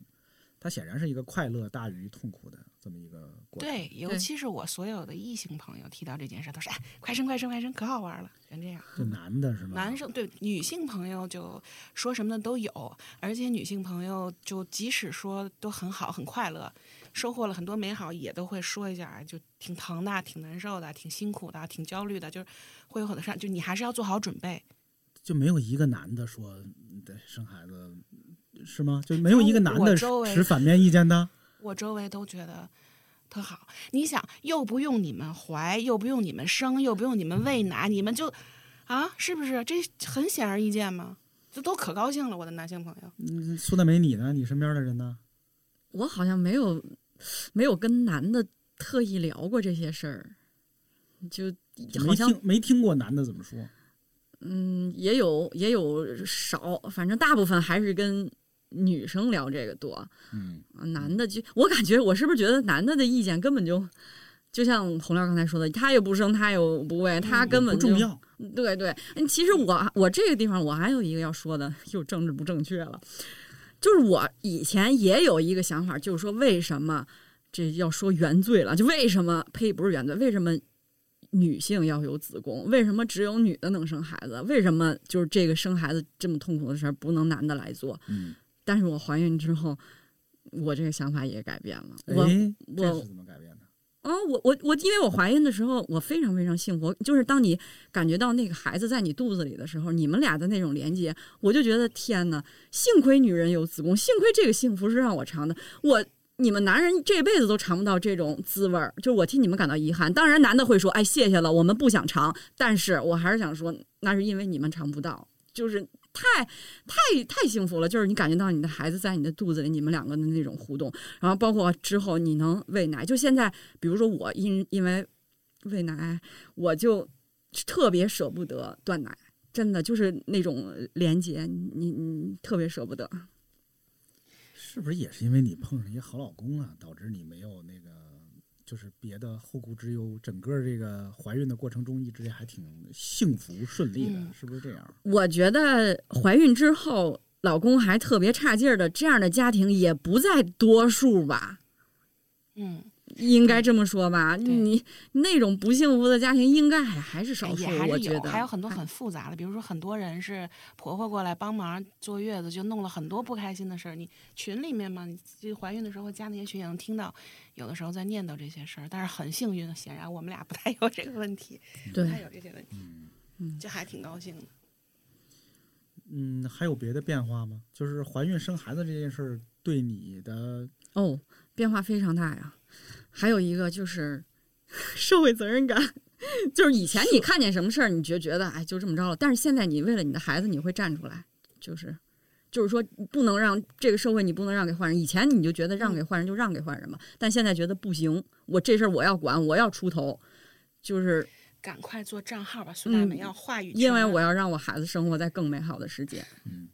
它显然是一个快乐大于痛苦的这么一个过程。对，尤其是我所有的异性朋友提到这件事，都是哎，快生快生快生，可好玩了，全这样。就男的是吗？男生对女性朋友就说什么的都有，而且女性朋友就即使说都很好很快乐，收获了很多美好，也都会说一下，哎就挺疼的、挺难受的、挺辛苦的、挺焦虑的，就是会有很多事儿，就你还是要做好准备。就没有一个男的说生孩子是吗？就没有一个男的持反面意见的？我周围都觉得特好。你想，又不用你们怀，又不用你们生，又不用你们喂奶，你们就啊，是不是？这很显而易见嘛，这都可高兴了。我的男性朋友，嗯，苏大梅，你呢？你身边的人呢？我好像没有没有跟男的特意聊过这些事儿，就好没像听没听过男的怎么说？嗯，也有也有少，反正大部分还是跟女生聊这个多。嗯，啊男的就我感觉我是不是觉得男的的意见根本就就像洪亮刚才说的，他也不生，他也不喂，他根本就嗯不重要。对对，嗯其实我我这个地方我还有一个要说的，又政治不正确了，就是我以前也有一个想法，就是说为什么这要说原罪了？就为什么呸不是原罪？为什么女性要有子宫？为什么只有女的能生孩子？为什么就是这个生孩子这么痛苦的事儿不能男的来做？嗯，但是我怀孕之后，我这个想法也改变了。我我是怎么改变的？哦，我我我，因为我怀孕的时候，我非常非常幸福。就是当你感觉到那个孩子在你肚子里的时候，你们俩的那种连接，我就觉得天哪！幸亏女人有子宫，幸亏这个幸福是让我尝的。我你们男人这辈子都尝不到这种滋味儿，就是我替你们感到遗憾。当然，男的会说：“哎，谢谢了，我们不想尝。”但是我还是想说，那是因为你们尝不到，就是太太太幸福了。就是你感觉到你的孩子在你的肚子里，你们两个的那种互动，然后包括之后你能喂奶。就现在，比如说我因因为喂奶，我就特别舍不得断奶，真的就是那种连接，你你特别舍不得。是不是也是因为你碰上一个好老公啊，导致你没有那个就是别的后顾之忧？整个这个怀孕的过程中一直还挺幸福顺利的，嗯是不是这样？我觉得怀孕之后，老公还特别差劲儿的这样的家庭也不在多数吧。嗯，应该这么说吧，你那种不幸福的家庭应该还还是少数也，还是有，我觉得还有很多很复杂的，比如说很多人是婆婆过来帮忙坐月子，就弄了很多不开心的事儿。你群里面嘛，你就怀孕的时候加那些群也能听到，有的时候在念叨这些事儿。但是很幸运，显然我们俩不太有这个问题，不太有这些问题，嗯就还挺高兴的。嗯，还有别的变化吗？就是怀孕生孩子这件事儿对你的哦，变化非常大呀。还有一个就是 社会责任感，就是以前你看见什么事儿，你就觉得哎就这么着了，但是现在你为了你的孩子，你会站出来，就是就是说不能让这个社会你不能让给坏人。以前你就觉得让给坏人就让给坏人吧，但现在觉得不行，我这事儿我要管，我要出头，就是赶快做账号吧，苏大美嗯要话语权，因为我要让我孩子生活在更美好的世界。嗯嗯，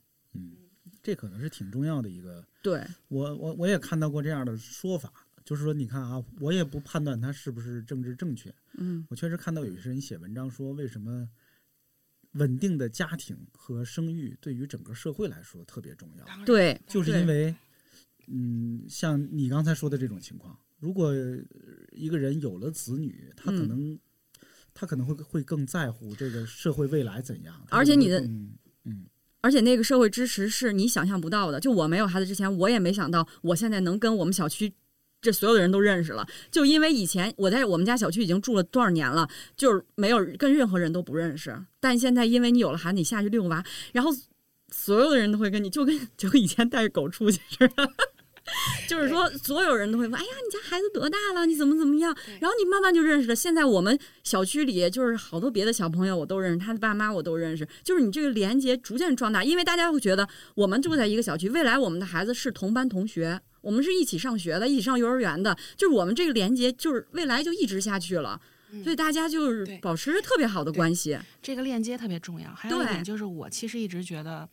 这可能是挺重要的一个。对，我我我也看到过这样的说法，就是说你看啊，我也不判断他是不是政治正确，嗯。我确实看到有些人写文章说，为什么稳定的家庭和生育对于整个社会来说特别重要，对，就是因为，嗯，像你刚才说的这种情况，如果呃一个人有了子女，他可嗯。能、他可能会会更在乎这个社会未来怎样，而且你的嗯而且那个社会支持是你想象不到的。就我没有孩子之前，我也没想到我现在能跟我们小区这所有的人都认识了。就因为以前我在我们家小区已经住了多少年了，就是没有跟任何人都不认识。但现在因为你有了孩子，你下去遛娃，然后所有的人都会跟你就跟就跟以前带着狗出去似的。就是说，所有人都会问：“哎呀，你家孩子多大了？你怎么怎么样？”然后你慢慢就认识了。现在我们小区里就是好多别的小朋友我都认识，他的爸妈我都认识。就是你这个连接逐渐壮大，因为大家会觉得我们住在一个小区，未来我们的孩子是同班同学，我们是一起上学的，一起上幼儿园的，就是我们这个连接就是未来就一直下去了。所以大家就是保持着特别好的关系。这个链接特别重要。还有一点就是，我其实一直觉得，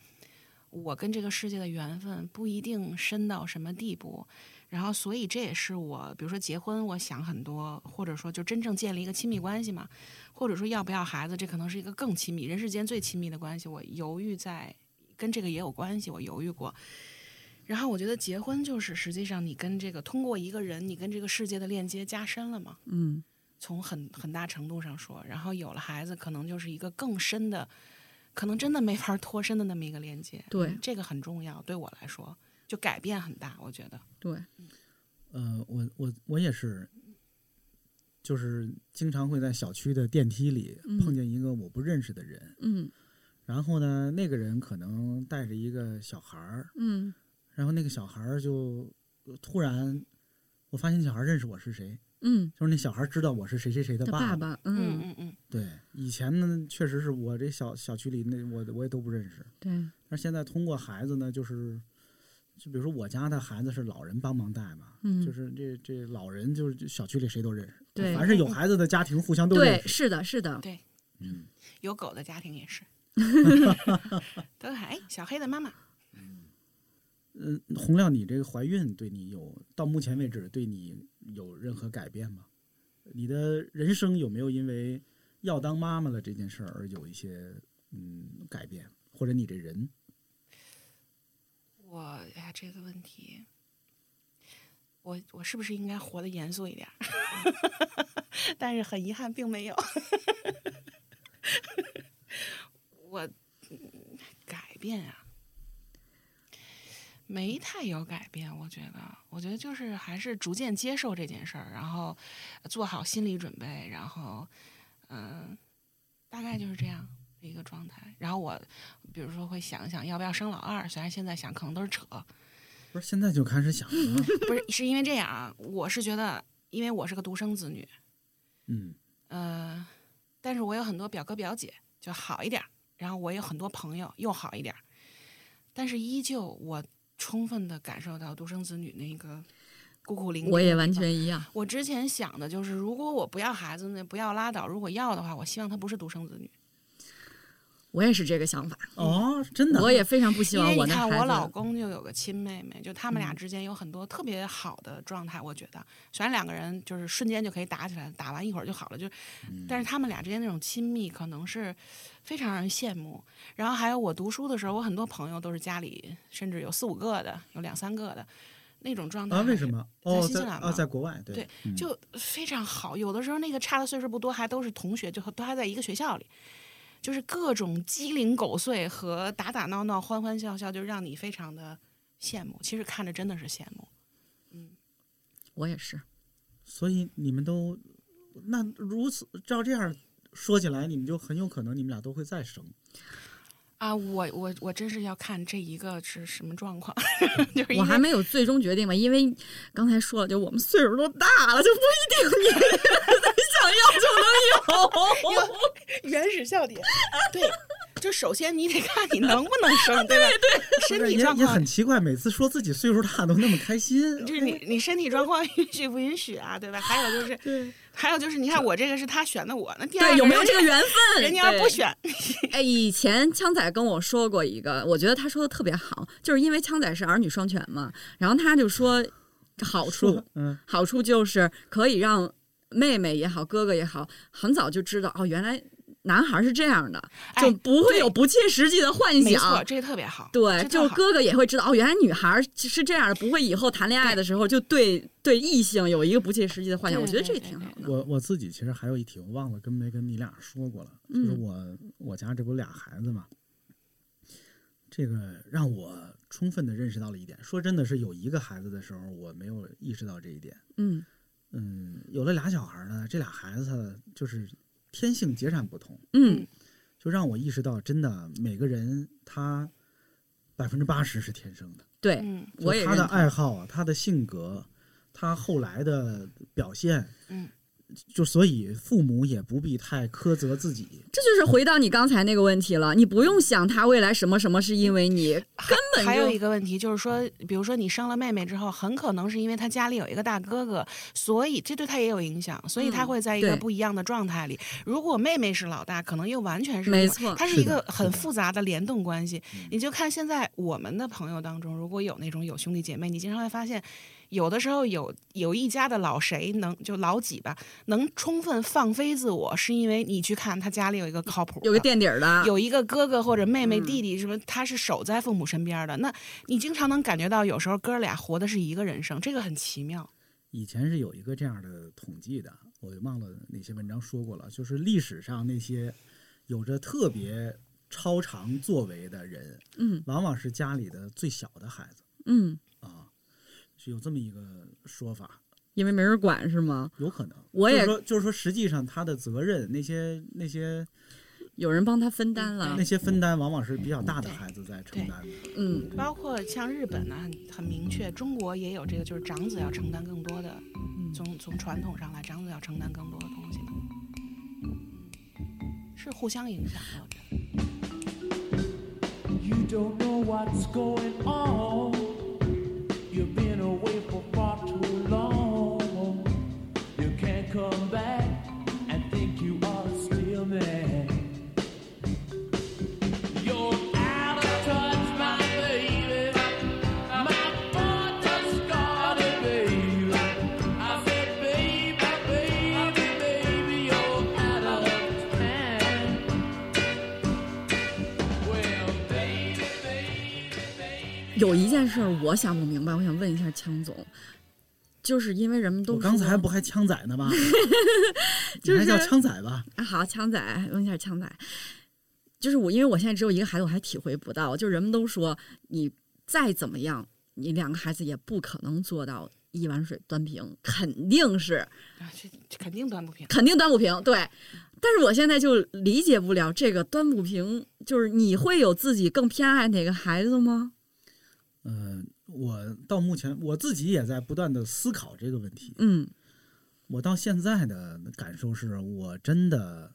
我跟这个世界的缘分不一定深到什么地步。然后，所以这也是我，比如说结婚，我想很多，或者说就真正建立一个亲密关系嘛，或者说要不要孩子，这可能是一个更亲密、人世间最亲密的关系。我犹豫在，跟这个也有关系，我犹豫过。然后我觉得结婚就是实际上你跟这个通过一个人，你跟这个世界的链接加深了嘛。嗯，从很很大程度上说，然后有了孩子，可能就是一个更深的，可能真的没法脱身的那么一个连接。对嗯这个很重要，对我来说就改变很大，我觉得。对，呃，我我我也是，就是经常会在小区的电梯里嗯碰见一个我不认识的人，嗯然后呢，那个人可能带着一个小孩儿，嗯然后那个小孩儿就呃突然，我发现那小孩儿认识我是谁，嗯，就是那小孩知道我是谁谁谁的他爸爸爸，嗯嗯，嗯嗯，对，以前呢，确实是我这小小区里那我我也都不认识，对，但是现在通过孩子呢，就是就比如说我家的孩子是老人帮忙带嘛，嗯。就是这这老人就是小区里谁都认识，对凡是有孩子的家庭互相都认对，识，是的，是的，对，嗯，有狗的家庭也是，都喊哎小黑的妈妈。嗯，洪亮，你这个怀孕对你有到目前为止对你有任何改变吗？你的人生有没有因为要当妈妈了这件事儿而有一些嗯改变，或者你这人？我呀，这个问题，我我是不是应该活得严肃一点？但是很遗憾，并没有。我改变啊，没太有改变。我觉得，我觉得就是还是逐渐接受这件事儿，然后做好心理准备，然后嗯、大概就是这样的一个状态。然后我比如说会想一想要不要生老二，虽然现在想可能都是扯，不是现在就开始想了？不是是因为这样啊，我是觉得，因为我是个独生子女，嗯呃，但是我有很多表哥表姐就好一点儿，然后我有很多朋友又好一点儿，但是依旧我充分的感受到独生子女那个孤苦伶仃。我也完。全一样。我之前想的就是，如果我不要孩子呢，不要拉倒；如果要的话，我希望他不是独生子女。我也是这个想法，哦，真的，我也非常不希因望为你看，我的孩我老。公就有个亲妹妹，就他们俩嗯之间有很多特别好的状态。我觉得，虽然两个人就是瞬间就可以打起来，打完一会儿就好了，就，嗯但是他们俩之间那种亲密，可能是非常让人羡慕。然后还有我读书的时候，我很多朋友都是家里甚至有四五个的，有两三个的那种状态。啊？为什？么？哦，在新西兰嘛啊，在国外，对就非常好。有的时候那个差的岁数不多，还都是同学，就都还在一个学校里，就是各种鸡零狗碎和打打闹闹、欢欢笑笑，就让你非常的羡慕。其实看着真的是羡慕。嗯我也是，所以你们都那如此照这样说起来，你们就很有可能你们俩都会再生。啊，我我我真是要看这一个是什么状况，就是我还没有最终决定吧，因为刚才说了，就我们岁数都大了，就不一定你 想要就能有。原始笑点，对，就首先你得看你能不能生，对吧？对身体状况很奇怪，每次说自己岁数大都那么开心。就是你 你身体状况允许不允许啊，对吧？还有就是，还有就是，你看我这个是他选的我，那第二对，有没有这个缘分？人家要不选，哎，以前枪仔跟我说过一个，我觉得他说的特别好，就是因为枪仔是儿女双全嘛，然后他就说好处，嗯，好处就是可以让妹妹也好，哥哥也好，很早就知道哦，原来男孩是这样的，哎就不会有不切实际的幻没错，想。这个特别好。对，就哥哥也会知道哦，原来女孩是这样的，不会以后谈恋爱的时候就对对异性有一个不切实际的幻想。我觉得这挺好的。我我自己其实还有一题，我忘了跟没跟你俩说过了，就是嗯我我家这不俩孩子嘛，这个让我充分的认识到了一点。说真的是有一个孩子的时候，我没有意识到这一点。嗯嗯，有了俩小孩呢，这俩孩子就是天性截然不同，嗯，就让我意识到，真的每个人他百分之八十是天生的。对，嗯。就他的爱好啊，他的性格，他后来的表现，嗯，就所以父母也不必太苛责自己。这就是回到你刚才那个问题了，你不用想他未来什么什么是因为你，根本还有一个问题就是说，比如说你生了妹妹之后，很可能是因为他家里有一个大哥哥，所以这对他也有影响，所以她嗯会在一个不一样的状态里。如果妹妹是老大，可能又完全是没错是它是一个很复杂的联动关系。你就看现在我们的朋友当中，如果有那种有兄弟姐妹，你经常会发现。有的时候有有一家的老谁能就老几吧，能充分放飞自我，是因为你去看他家里有一个靠谱，有个垫底的，有一个哥哥或者妹妹、嗯弟弟什么，他是守在父母身边的。那你经常能感觉到，有时候哥俩活的是一个人生，这个很奇妙。以前是有一个这样的统计的，我忘了哪些文章说过了，就是历史上那些有着特别超常作为的人，嗯往往是家里的最小的孩子嗯，啊，是有这么一个说法。因为没人管是吗？有可能，我也就是说，就是说，实际上他的责任，那些那些有人帮他分担了那。些分担往往是比较大的孩子在承担的。嗯，包括像日本呢，很很明确，中国也有这个，就是长子要承担更多的，嗯从从传统上来，长子要承担更多的东西的，是互相影响的。我觉得 You don't know what's going on. You've been away for far too long. You can't come back 有一件事儿我想不明白，我想问一下枪总，就是因为人们都我刚才不还枪仔呢吗？就是叫枪仔吧？啊，好，枪仔，问一下枪仔，就是我，因为我现在只有一个孩子，我还体会不到。就人们都说，你再怎么样，你两个孩子也不可能做到一碗水端平，肯定是，啊，这这肯定端不平。肯定端不平。对，但是我现在就理解不了这个端不平，就是你会有自己更偏爱哪个孩子吗？嗯、我到目前我自己也在不断的思考这个问题。嗯我到现在的感受是我真的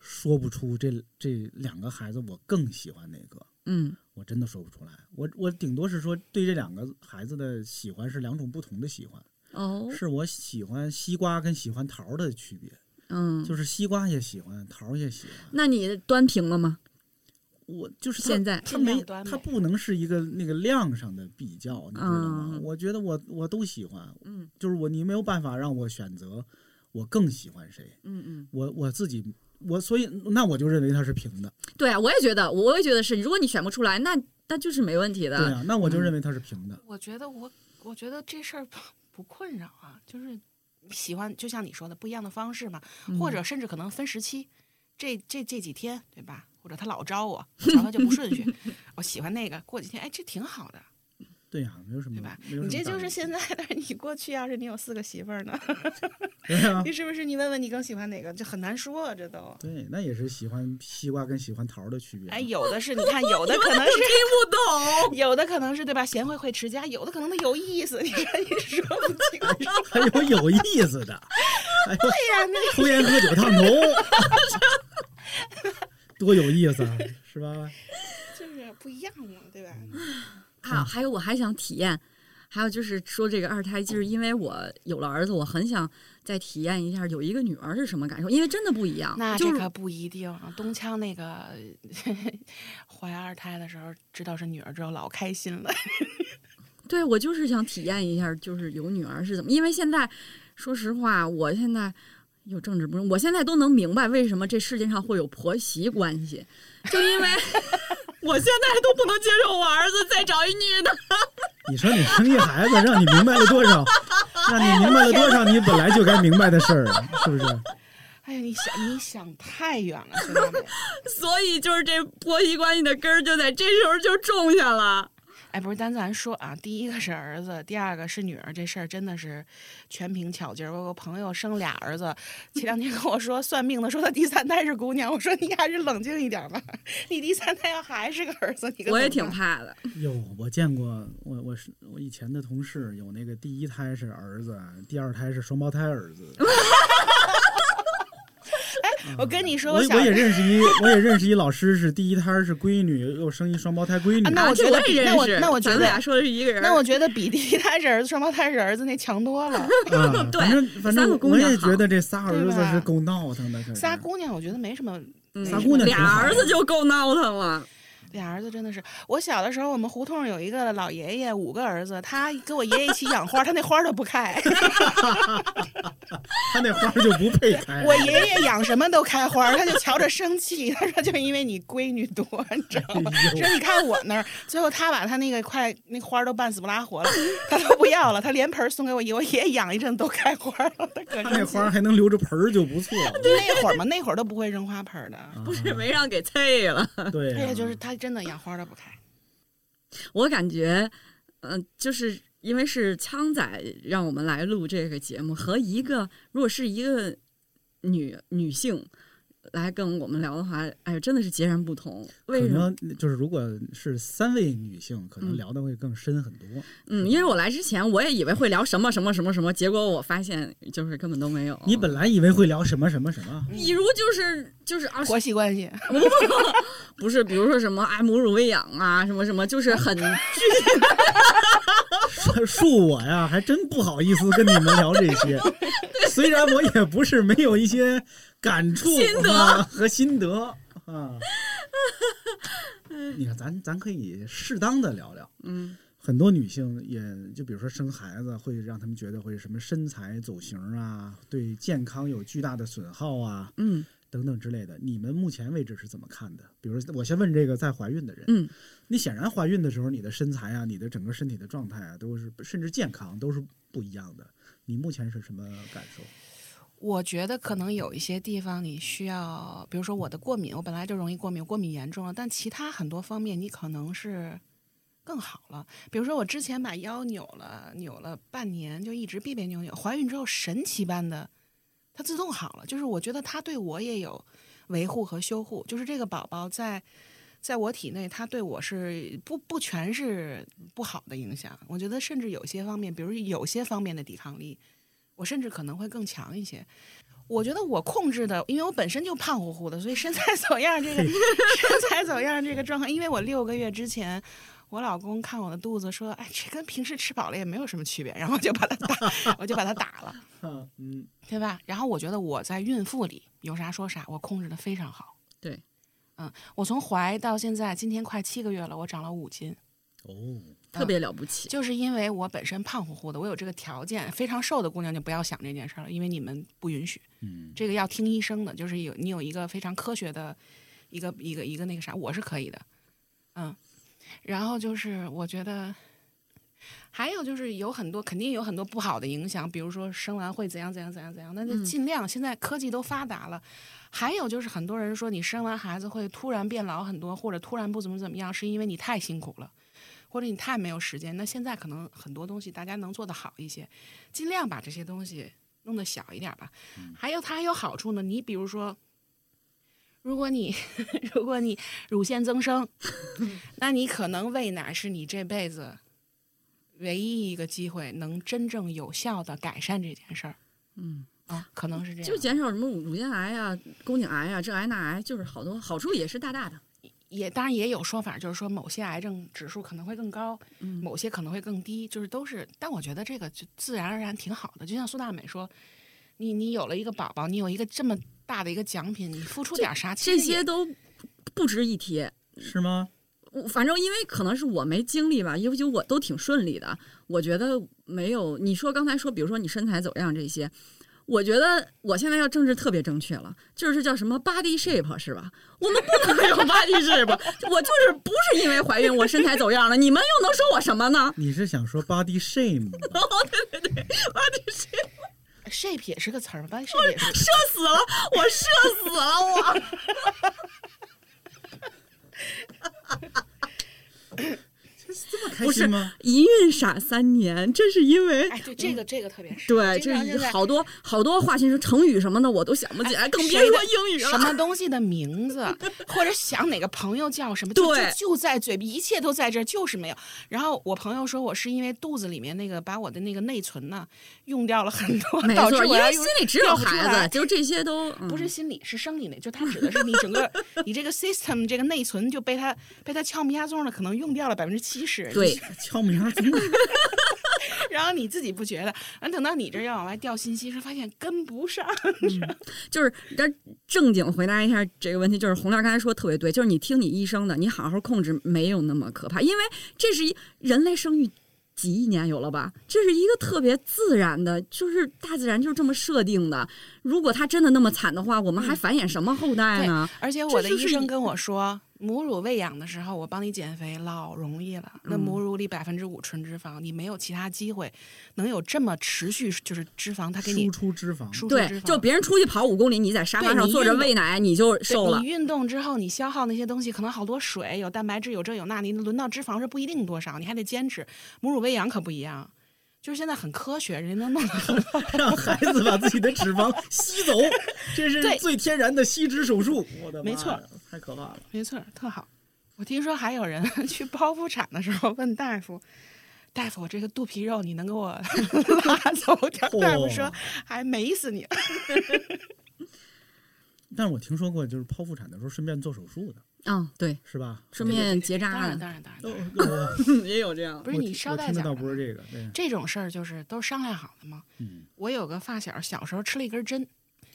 说不出这这两个孩子我更喜欢哪个，嗯我真的说不出来。我我顶多是说对这两个孩子的喜欢是两种不同的喜欢，哦是我喜欢西瓜跟喜欢桃儿的区别，嗯，就是西瓜也喜欢，桃儿也喜欢。那你端平了吗？我就是现在它没尽量端呗它不能是一个那个量上的比较，你知道吗？嗯我觉得我我都喜欢，嗯就是我你没有办法让我选择我更喜欢谁，嗯嗯，我我自己我所以那我就认为它是平的，对啊，我也觉得，我也觉得是，如果你选不出来，那那就是没问题的。对啊，那我就认为它是平的。我觉得我我觉得这事儿不不困扰啊，就是喜欢，就像你说的不一样的方式嘛，或者甚至可能分时期，这这这几天对吧？或者他老招我，瞧他就不顺序，我喜欢那个，过几天哎，这挺好的，对呀、没有什么对吧？你这就是现在的，你过去要是你有四个媳妇儿呢，对呀、你是不是你问问你更喜欢哪个？这很难说啊，这都。对，那也是喜欢西瓜跟喜欢桃儿的区别。哎，有的是，你看，有的可能是听不懂。有的可能是对吧？贤惠会持家，有的可能他有意思，你说你说不清楚。还有有意思的，哎，对呀，那抽烟喝酒烫头，多有意思啊，是吧？就是不一样嘛，对吧？还有还有，我还想体验，还有就是说这个二胎，就是因为我有了儿子，我很想再体验一下有一个女儿是什么感受，因为真的不一样。那这可不一定。东枪那个 怀二胎的时候，知道是女儿之后，老开心了。对我就是想体验一下，就是有女儿是怎么，因为现在说实话，我现在。有政治不正，我现在都能明白为什么这世界上会有婆媳关系，就因为 我现在都不能接受我儿子再找一女的。你说你生一孩子，让你明白了多少？让你明白了多少你本来就该明白的事儿，是不是？哎呀，你想你想太远了，兄弟们。所以就是这婆媳关系的根儿就在这时候就种下了。哎，不是，单咱说啊，第一个是儿子，第二个是女儿，这事儿真的是全凭巧劲儿。我有个朋友生俩儿子，前两天跟我说算命的，说他第三胎是姑娘。我说你还是冷静一点吧，你第三胎要还是个儿子，你可我也挺怕的。哟，我见过，我我是我以前的同事有那个第一胎是儿子，第二胎是双胞胎儿子。我跟你说，我我也认识一，我也认识一老师是第一胎是闺女，又生一双胞胎闺女。啊那我觉得，那我那我觉得俩说的是一个人。那我觉得比第一胎是儿子，双胞胎是儿子那强多了。啊，对反正反正我也觉得这仨儿子是够闹腾的，仨姑娘，我觉得没什么。嗯仨姑娘俩儿子就够闹腾了。俩儿子真的是，我小的时候，我们胡同有一个老爷爷，五个儿子，他跟我爷爷一起养花，他那花都不开。他那花就不配开。我爷爷养什么都开花，他就瞧着生气。他说就因为你闺女多，你知道吗？哎说你看我那儿，最后他把他那个快那花都半死不拉活了，他都不要了，他连盆送给我爷，我爷爷养一阵都开花了，他可那花还能留着盆儿就不错了。那会儿嘛，那会儿都不会扔花盆的。不是没让给退了。对就是他真的养花都不开。我感觉，嗯、就是因为是枪仔让我们来录这个节目，和一个如果是一个女女性来跟我们聊的话，哎，真的是截然不同。可为什么？能就是如果是三位女性，可能嗯聊的会更深很多。嗯，因为我来之前我也以为会聊什么什么什么什么，结果我发现就是根本都没有。你本来以为会聊什么什么什么，比如就是就是啊，婆媳关系，不不不，不是，比如说什么啊，母乳喂养啊，什么什么，就是很具 恕我呀，还真不好意思跟你们聊这些。虽然我也不是没有一些感触心得啊和心得啊。你看，咱咱可以适当的聊聊。嗯很多女性也就比如说生孩子，会让他们觉得会什么身材走形啊，对健康有巨大的损耗啊，嗯等等之类的。你们目前为止是怎么看的？比如我先问这个在怀孕的人，嗯，你显然怀孕的时候，你的身材啊，你的整个身体的状态啊，都是甚至健康都是不一样的。你目前是什么感受？我觉得可能有一些地方你需要，比如说我的过敏，我本来就容易过敏，过敏严重了，但其他很多方面你可能是更好了。比如说我之前把腰扭了，扭了半年，就一直别别扭扭，怀孕之后神奇般的，它自动好了。就是我觉得它对我也有维护和修护，就是这个宝宝在。在我体内，它对我是不不全是不好的影响。我觉得甚至有些方面，比如有些方面的抵抗力，我甚至可能会更强一些。我觉得我控制的，因为我本身就胖乎乎的，所以身材走样这个身材走样这个状况，因为我六个月之前，我老公看我的肚子说，哎，这跟平时吃饱了也没有什么区别，然后我就把他打，我就把他打了，嗯，对吧？然后我觉得我在孕妇里有啥说啥，我控制的非常好。对，嗯，我从怀到现在，今天快七个月了，我长了五斤。哦，特别了不起。就是因为我本身胖乎乎的，我有这个条件。非常瘦的姑娘就不要想这件事儿了，因为你们不允许。嗯，这个要听医生的，就是有你有一个非常科学的一个一个一个那个啥，我是可以的，嗯。然后就是我觉得，还有就是有很多肯定有很多不好的影响，比如说生完会怎样怎样怎样怎样，那就嗯尽量。现在科技都发达了，还有就是很多人说你生完孩子会突然变老很多，或者突然不怎么怎么样，是因为你太辛苦了。或者你太没有时间，那现在可能很多东西大家能做得好一些，尽量把这些东西弄得小一点吧。还有它还有好处呢，你比如说，如果你 如果你乳腺增生，那你可能喂奶是你这辈子唯一一个机会能真正有效的改善这件事儿嗯，啊，可能是这样。就减少什么乳乳腺癌啊、宫颈癌啊、这癌那癌，就是好多好处也是大大的。也当然也有说法，就是说某些癌症指数可能会更高，嗯某些可能会更低，就是都是。但我觉得这个就自然而然挺好的，就像苏大美说，你你有了一个宝宝，你有一个这么大的一个奖品，你付出点啥，其这些都不值一提。是吗？我反正因为可能是我没经历吧，因为就我都挺顺利的。我觉得没有你说刚才说，比如说你身材走样这些，我觉得我现在要政治特别正确了，就是叫什么 body shape 是吧？我们不能有 body shape，我就是不是因为怀孕我身材走样了，你们又能说我什么呢？你是想说 body shame？哦，对对对，body shape，shape 也是个词儿吧？shape 也是射死了，我射死了我。这么开不是心吗？一孕傻三年，这是因为哎，对这个这个特别是对，这经常现在好多好多话新说成语什么的我都想不起来，更别说英语了。什么东西的名字，或者想哪个朋友叫什么，就对就就在嘴边，一切都在这儿，就是没有。然后我朋友说我是因为肚子里面那个把我的那个内存呢用掉了很多，没导致错，因我要用为心里只有孩子，就这些都、嗯、不是心理，是生理内，就他指的是你整个你这个 system 这个内存就被他被他敲米亚钟了，可能用掉了百分之七十。对，敲门儿真的 然后你自己不觉得，完等到你这儿要往外调信息时，发现跟不上。就是这正经回答一下这个问题，就是洪亮刚才说特别对，就是你听你医生的，你好好控制，没有那么可怕，因为这是一人类生育。几亿年有了吧？这是一个特别自然的，就是大自然就是这么设定的。如果他真的那么惨的话，我们还繁衍什么后代呢？而且我的医生跟我说，母乳喂养的时候，我帮你减肥老容易了。那嗯母乳里百分之五纯脂肪，你没有其他机会能有这么持续，就是脂肪它给你输出脂肪，对输出脂，肪。就别人出去跑五公里，你在沙发上坐着喂奶，你就对瘦了你。运动之后，你消耗那些东西，可能好多水，有蛋白质，有这有那，你轮到脂肪是不一定多少，你还得坚持。母乳喂养可不一样，就是现在很科学，人家能弄。让孩子把自己的脂肪吸走，这是最天然的吸脂手术。我的妈没错，太可怕了。没错，特好。我听说还有人 去剖腹产的时候问大夫：“大夫，我这个肚皮肉你能给我拉走点儿？”大夫说嚯：“还美死你。但是我听说过，就是剖腹产的时候顺便做手术的，啊，对，是吧？顺便结当然，扎当然，当然，当哦然，哦 也有这样。不是你捎带脚的倒不是这个，对，这种事儿就是都商量好的嘛。嗯，我有个发小，小时候吃了一根针，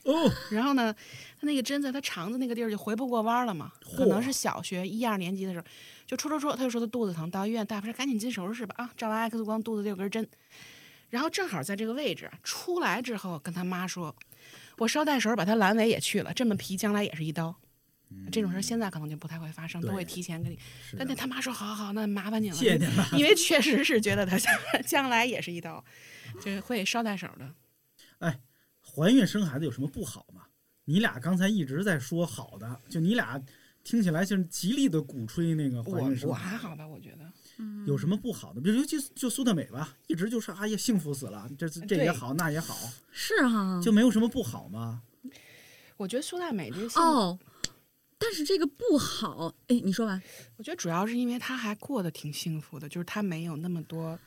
哦，然后呢，他那个针在他肠子那个地儿就回不过弯儿了嘛，可能是小学一二年级的时候，就戳戳戳，他就说他肚子疼，到医院大夫说赶紧进手术室吧，啊，照完 X 光肚子里有根针，然后正好在这个位置出来之后，跟他妈说，我捎带手把他阑尾也去了，这么皮将来也是一刀。这种事儿现在可能就不太会发生，都会提前跟你。但那他妈说好好好，那麻烦你了，谢谢您了 因为确实是觉得他将将来也是一刀，就是会捎带手的。哎，怀孕生孩子有什么不好吗？你俩刚才一直在说好的，就你俩听起来就是极力的鼓吹那个怀我我孕生孩子，还好吧，我觉得。有什么不好的？比如尤其就苏特美吧，一直就是哎呀幸福死了，这这也好那也好，是哈，就没有什么不好吗？我觉得苏大美这个幸哦，但是这个不好，哎，你说完。我觉得主要是因为他还过得挺幸福的，就是他没有那么多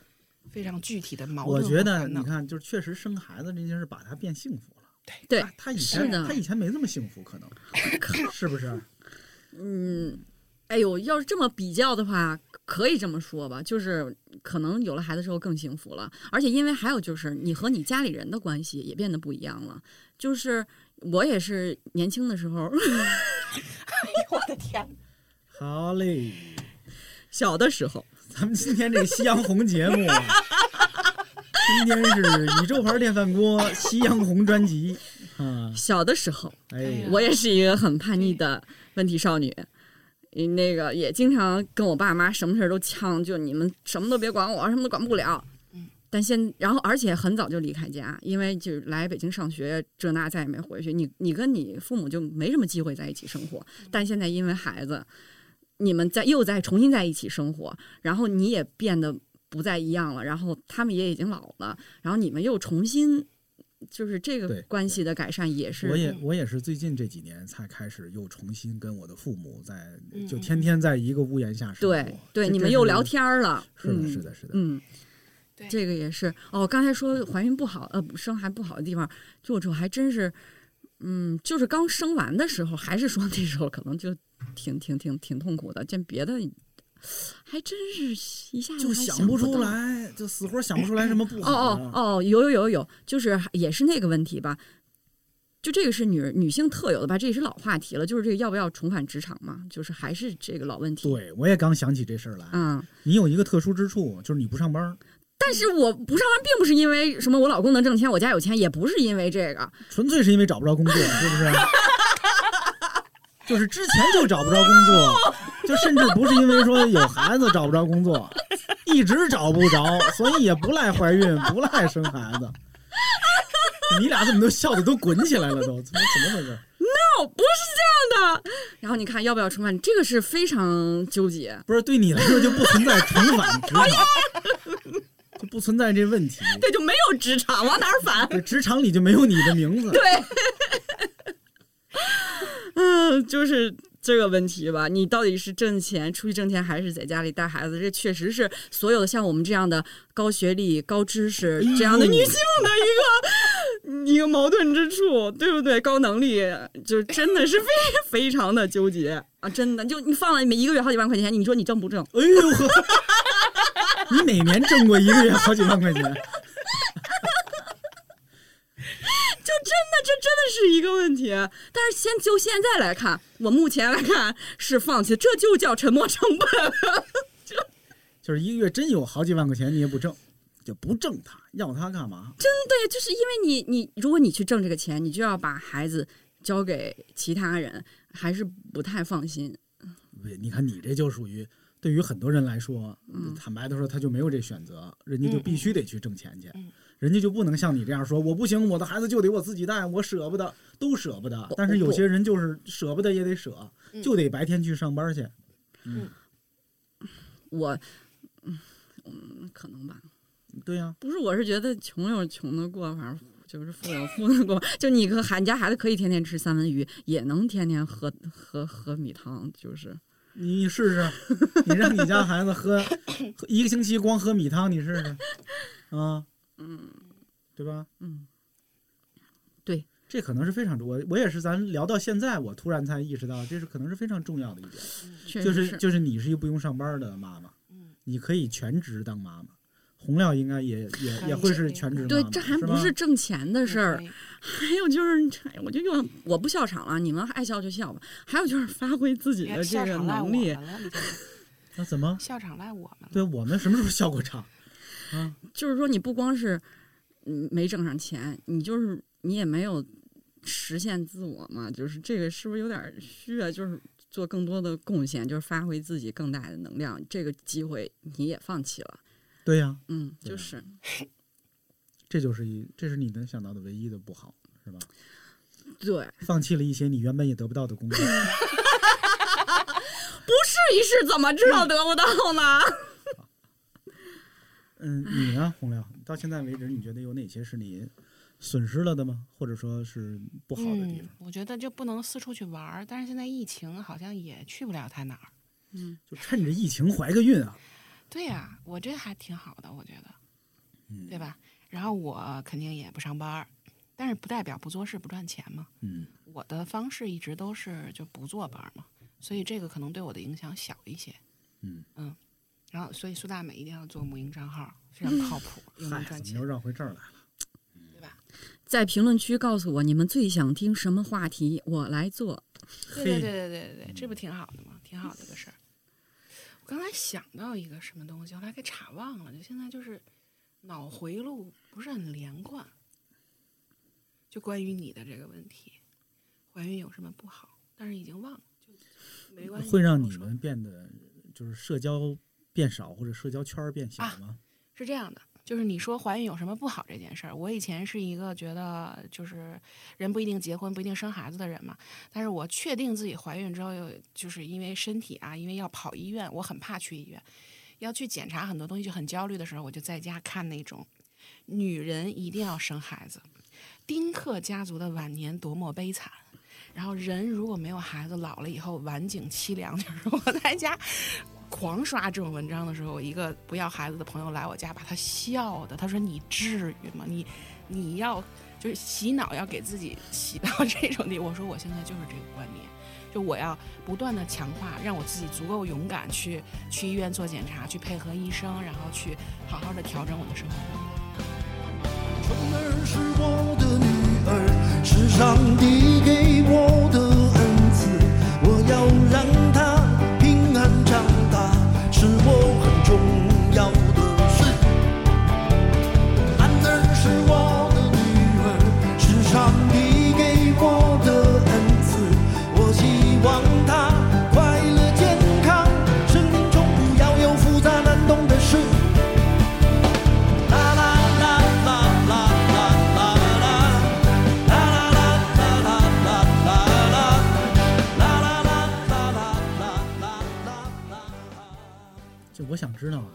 非常具体的矛盾我觉得你看，就是确实生孩子这件事把他变幸福了。对他他以前是他以前没这么幸福，可能 是不是？嗯，哎呦，要是这么比较的话，可以这么说吧，就是可能有了孩子之后更幸福了，而且因为还有就是你和你家里人的关系也变得不一样了。就是我也是年轻的时候，我的天，好嘞，小的时候，咱们今天这个夕阳红节目啊，今天是宇宙牌电饭锅夕阳红专辑。啊，小的时候，哎，我也是一个很叛逆的问题少女。嗯那个也经常跟我爸妈什么事儿都呛，就你们什么都别管我，什么都管不了。但现然后而且很早就离开家，因为就来北京上学，这那再也没回去。你你跟你父母就没什么机会在一起生活。但现在因为孩子，你们在又在重新在一起生活，然后你也变得不再一样了，然后他们也已经老了，然后你们又重新就是这个关系的改善也是我也我也是最近这几年才开始又重新跟我的父母在嗯就天天在一个屋檐下生活。对对，你们又聊天儿了。是的，嗯是的，是的。嗯，对这个也是哦。刚才说怀孕不好，呃，生孩不好的地方，就这还真是，嗯，就是刚生完的时候，还是说那时候可能就挺挺挺挺痛苦的。见别的，还真是一下就想想不出。来，就死活想不出来什么不哦好哦。哦哦，有有有有，就是也是那个问题吧。就这个是女女性特有的吧，这也是老话题了。就是这个要不要重返职场嘛，就是还是这个老问题。对，我也刚想起这事儿来。嗯，你有一个特殊之处，就是你不上班儿，但是我不上班，并不是因为什么我老公能挣钱，我家有钱，也不是因为这个。纯粹是因为找不着工作，是不是？就是之前就找不着工作，就甚至不是因为说有孩子找不着工作，一直找不着，所以也不赖怀孕，不赖生孩子。你俩怎么都笑的都滚起来了都？怎么怎么回事？no，不是这样的。然后你看要不要重返，这个是非常纠结。不是对你来说就不存在重返职场，就 不存在这问题。对，就没有职场，往哪儿返？对，职场里就没有你的名字。对，嗯，就是这个问题吧。你到底是挣钱出去挣钱，还是在家里带孩子？这确实是所有的像我们这样的高学历、高知识这样的女性的一个一个矛盾之处，对不对？高能力就真的是非非常的纠结啊！真的，就你放了每一个月好几万块钱，你说你挣不挣？哎呦呵，你哪年挣过一个月好几万块钱？就真的，这真的是一个问题。但是先就现在来看，我目前来看是放弃，这就叫沉没成本。就是一个月真有好几万块钱，你也不挣，就不挣他，要他干嘛？真的，就是因为你你，如果你去挣这个钱，你就要把孩子交给其他人，还是不太放心。对，你看你这就属于对于很多人来说，嗯坦白的说，他就没有这选择，人家就必须得去挣钱去，嗯人家就不能像你这样说，我不行，我的孩子就得我自己带，我舍不得，都舍不得。但是有些人就是舍不得也得舍，嗯就得白天去上班去。嗯我，嗯嗯，可能吧。对呀、不是，我是觉得穷有穷的过法，就是富有富的过法。就你和孩你家孩子可以天天吃三文鱼，也能天天喝喝喝米汤，就是你试试，你让你家孩子喝喝 一个星期光喝米汤，你试试，啊，嗯对吧？嗯，对，这可能是非常重，我我也是，咱聊到现在，我突然才意识到，这是可能是非常重要的一点，就是就是你是一个不用上班的妈妈，你可以全职当妈妈。洪亮应该也也也会是全职对，这还不是挣钱的事儿。还有就是，哎我就又我不笑场了，你们爱笑就笑吧。还有就是发挥自己的这个能力 那怎么？笑场赖我们了。对我们什么时候笑过场？啊，就是说你不光是嗯没挣上钱，你就是你也没有实现自我嘛，就是这个是不是有点虚啊？就是做更多的贡献，就是发挥自己更大的能量，这个机会你也放弃了。对呀、嗯，就是 这就是一，这是你能想到的唯一的不好，是吧？对，放弃了一些你原本也得不到的工作。不试一试怎么知道得不到呢？嗯，你呢，洪亮？到现在为止，你觉得有哪些是你损失了的吗？或者说是不好的地方？嗯，我觉得就不能四处去玩儿，但是现在疫情好像也去不了太哪儿。嗯，就趁着疫情怀个孕啊！对呀、我这还挺好的，我觉得，嗯对吧？然后我肯定也不上班儿，但是不代表不做事不赚钱嘛。嗯，我的方式一直都是就不坐班儿嘛，所以这个可能对我的影响小一些。嗯嗯，然后所以苏大美一定要做母婴账号，非常靠谱，又能，赚钱怎么又。绕回这儿来了？在评论区告诉我你们最想听什么话题，我来做。对对对对对对对，这不挺好的吗？挺好的个事儿。我刚才想到一个什么东西，后来给岔忘了，就现在就是脑回路不是很连贯。就关于你的这个问题，怀孕有什么不好？但是已经忘了，就没关系。会让你们变得就是社交变少，或者社交圈儿变小吗？是这样的，就是你说怀孕有什么不好这件事儿，我以前是一个觉得就是人不一定结婚不一定生孩子的人嘛，但是我确定自己怀孕之后，又就是因为身体啊，因为要跑医院，我很怕去医院，要去检查很多东西就很焦虑的时候，我就在家看那种女人一定要生孩子，丁克家族的晚年多么悲惨。然后人如果没有孩子，老了以后晚景凄凉。就是我在家狂刷这种文章的时候，一个不要孩子的朋友来我家，把他笑的。他说：“你至于吗？你你要就是洗脑，要给自己洗到这种地。”我说：“我现在就是这个观念，就我要不断的强化，让我自己足够勇敢去去医院做检查，去配合医生，然后去好好的调整我的生活状态。”虫儿是我的女儿，是上帝给我的我想知道啊，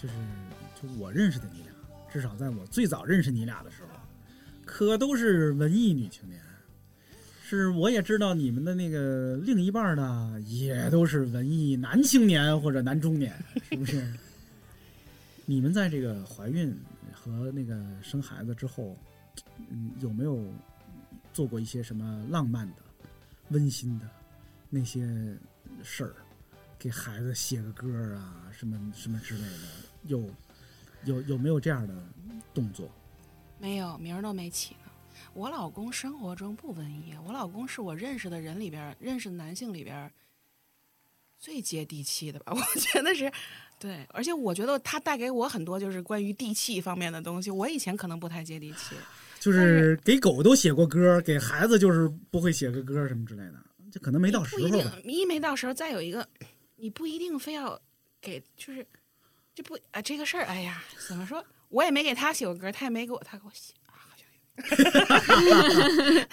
就是就我认识的你俩，至少在我最早认识你俩的时候，可都是文艺女青年。是，我也知道你们的那个另一半呢，也都是文艺男青年或者男中年，是不是？你们在这个怀孕和那个生孩子之后，嗯，有没有做过一些什么浪漫的、温馨的那些事儿？给孩子写个歌啊，什么什么之类的，有有有没有这样的动作？没有，名儿都没起呢。我老公生活中不文艺，我老公是我认识的人里边，认识的男性里边最接地气的吧？我觉得是，对，而且我觉得他带给我很多就是关于地气方面的东西。我以前可能不太接地气，就是给狗都写过歌，给孩子就是不会写个歌什么之类的，这可能没到时候吧。定，一没到时候，再有一个，你不一定非要给，就是这不啊这个事儿，哎呀，怎么说？我也没给他写过歌，他也没给我，他给我写啊，好像。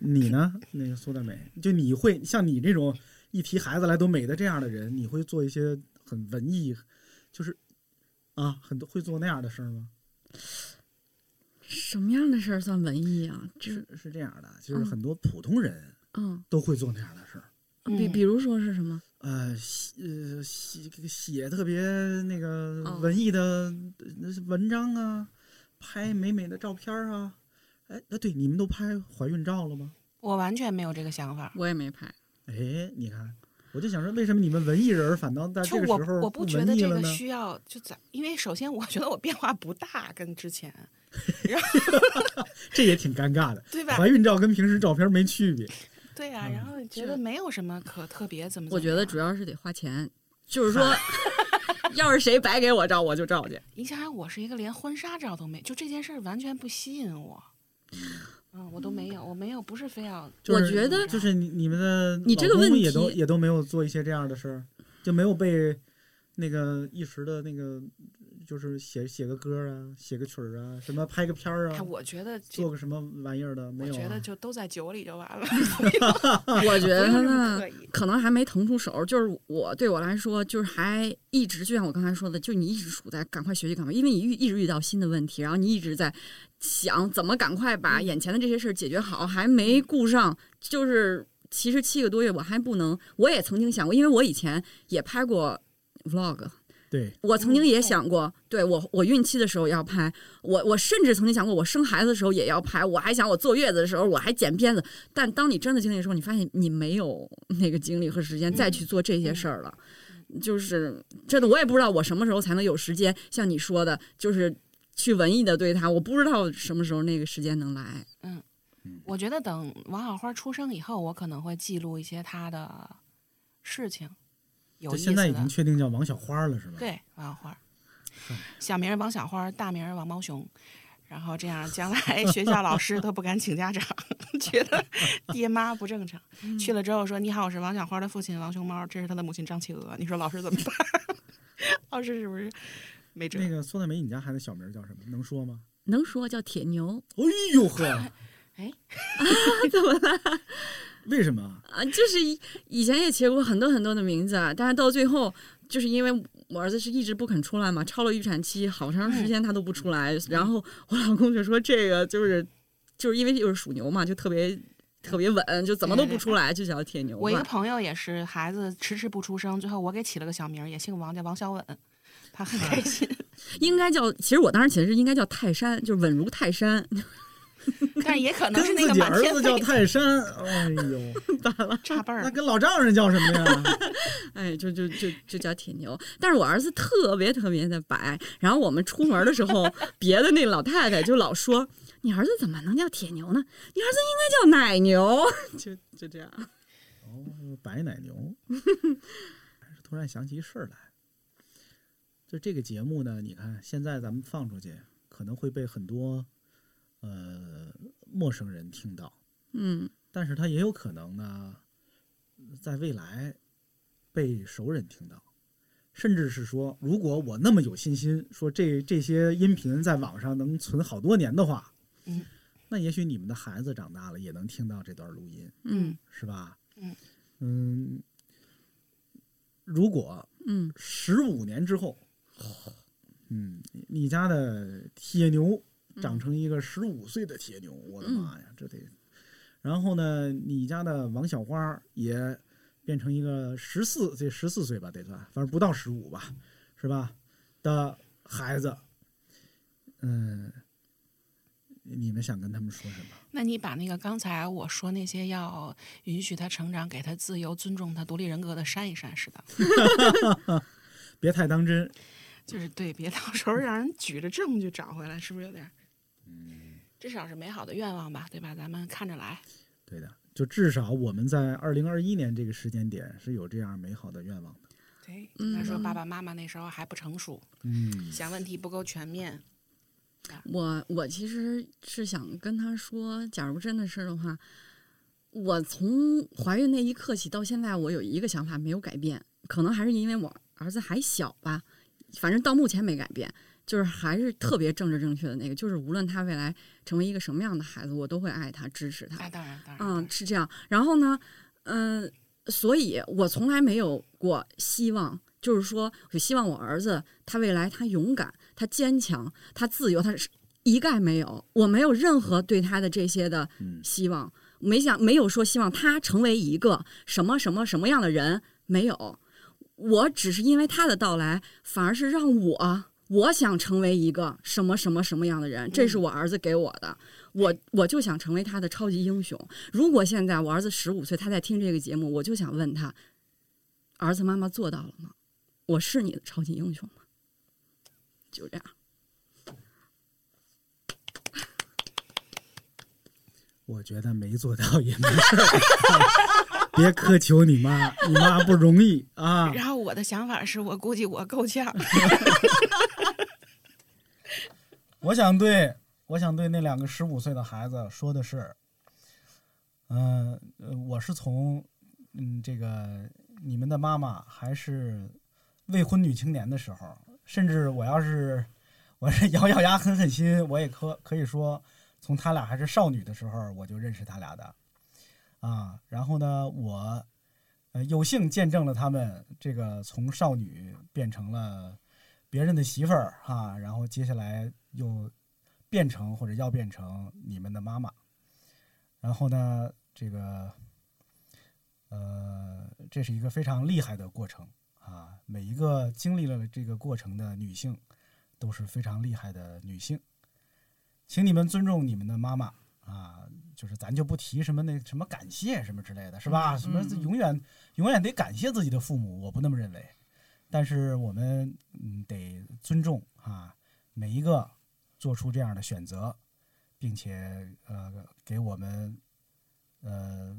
你呢？那个苏大美，就你会像你这种一提孩子来都美的这样的人，你会做一些很文艺，就是啊，很多会做那样的事儿吗？什么样的事儿算文艺啊？就是是这样的，就是嗯很多普通人嗯，都会做那样的事儿。比比如说是什么？呃，写呃写写特别那个哦文艺的呃文章啊，拍美美的照片啊。哎，那对，你们都拍怀孕照了吗？我完全没有这个想法。我也没拍。哎，你看，我就想说，为什么你们文艺人反倒在就我这个时候我不觉得这个？需要就在，因为首先我觉得我变化不大，跟之前，这也挺尴尬的，对吧怀孕照跟平时照片没区别。对啊，然后觉得没有什么可特别怎么怎么样。我觉得主要是得花钱，就是 说，要是谁白给我照，我就照去。你想想，我是一个连婚纱照都没，就这件事儿完全不吸引我。嗯，我都没有，我没有，不是非要。就是就是你你们的你这个问题也都也都没有做一些这样的事儿，就没有被那个一时的那个就是写写个歌啊，写个曲儿啊，什么拍个片儿哎，啊，我觉得做个什么玩意儿的没有、啊？我觉得就都在酒里就完了。我觉得呢，可能还没腾出手。就是我对我来说，就是还一直就像我刚才说的，就你一直处在赶快学习，赶快，因为你遇一直遇到新的问题，然后你一直在想怎么赶快把眼前的这些事儿解决好，还没顾上就是。其实七个多月我还不能，我也曾经想过，因为我以前也拍过 vlog，对，我曾经也想过，对我我孕期的时候要拍，我我甚至曾经想过，我生孩子的时候也要拍，我还想我坐月子的时候我还剪片子。但当你真的经历的时候，你发现你没有那个精力和时间再去做这些事儿了。就是真的，我也不知道我什么时候才能有时间，像你说的，就是去文艺的对他，我不知道什么时候那个时间能来。嗯，我觉得等王小花出生以后，我可能会记录一些她的事情，有就意思现在已经。确定叫王小花了是吧？对，王小花，小名王小花，大名王毛熊。然后这样，将来学校老师都不敢请家长，觉得爹妈不正常。去了之后说：“你好，我是王小花的父亲王熊猫，这是他的母亲张企鹅。”你说老师怎么办？老师是不是没辙？那个苏大梅，你家孩子小名叫什么？能说吗？能说叫铁牛？哎呦呵，哎，啊怎么了？为什么？啊，就是以以前也起过很多很多的名字，啊，但是到最后，就是因为我儿子是一直不肯出来嘛，超了预产期，好长时间他都不出来，然后我老公就说这个就是就是因为就是属牛嘛，就特别特别稳，就怎么都不出来，就叫铁牛。我一个朋友也是，孩子迟迟不出生，最后我给起了个小名儿，也姓王，叫王小稳，他很开心。应该叫，其实我当时起的是应该叫泰山，就是稳如泰山。但也可能是那个满儿子叫泰山，哎呦，咋了？差辈儿那。跟老丈人叫什么呀？哎，就就就就叫铁牛。但是我儿子特别特别的白，然后我们出门的时候，别的那老太太就老说：“你儿子怎么能叫铁牛呢？你儿子应该叫奶牛。”就就这样。哦，白奶牛。突然想起一事儿来，就这个节目呢，你看现在咱们放出去，可能会被很多呃陌生人听到，嗯。但是它也有可能呢，在未来被熟人听到，甚至是说，如果我那么有信心，说这这些音频在网上能存好多年的话，嗯，那也许你们的孩子长大了也能听到这段录音，嗯是吧？嗯？嗯，如果嗯。十五年之后，嗯，你家的铁牛长成一个十五岁的铁牛，我的妈呀，这得。然后呢，你家的王小花也变成一个十四，这十四岁吧，得算，反正不到十五吧，是吧？的孩子，嗯，你们想跟他们说什么？那你把那个刚才我说那些要允许他成长、给他自由、尊重他独立人格的删一删，是的。别太当真。就是对，别到时候让人举着证据找回来，是不是有点儿？至少是美好的愿望吧，对吧？咱们看着来。对的，就至少我们在二零二一年这个时间点是有这样美好的愿望的。对，他说爸爸妈妈那时候还不成熟，嗯，想问题不够全面。我我其实是想跟他说，假如真的是的话，我从怀孕那一刻起到现在，我有一个想法没有改变，可能还是因为我儿子还小吧，反正到目前没改变，就是还是特别政治正确的那个，就是无论他未来成为一个什么样的孩子，我都会爱他、支持他。哎，当然，当然，嗯，是这样。然后呢，嗯、所以我从来没有过希望，就是说，我希望我儿子他未来他勇敢，他坚强，他自由，他是一概没有，我没有任何对他的这些的希望，没想没有说希望他成为一个什么什么什么样的人，没有，我只是因为他的到来，反而是让我我想成为一个什么什么什么样的人，这是我儿子给我的，我我就想成为他的超级英雄。如果现在我儿子十五岁，他在听这个节目，我就想问他，儿子妈妈做到了吗？我是你的超级英雄吗？就这样。我觉得没做到也没事儿，别苛求你妈，你妈不容易啊。然后我的想法是我估计我够呛。我想对，我想对那两个十五岁的孩子说的是，嗯、呃，我是从嗯这个你们的妈妈还是未婚女青年的时候，甚至我要是 我是咬咬牙狠狠心，我也可可以说，从他俩还是少女的时候我就认识他俩的，啊，然后呢，我呃有幸见证了他们这个从少女变成了别人的媳妇儿哈，然后接下来又变成或者要变成你们的妈妈，然后呢，这个呃，这是一个非常厉害的过程啊，每一个经历了这个过程的女性都是非常厉害的女性，请你们尊重你们的妈妈啊，就是咱就不提什么那什么感谢什么之类的，是吧？嗯什么永远永远得感谢自己的父母，我不那么认为。但是我们嗯得尊重啊每一个做出这样的选择，并且呃给我们呃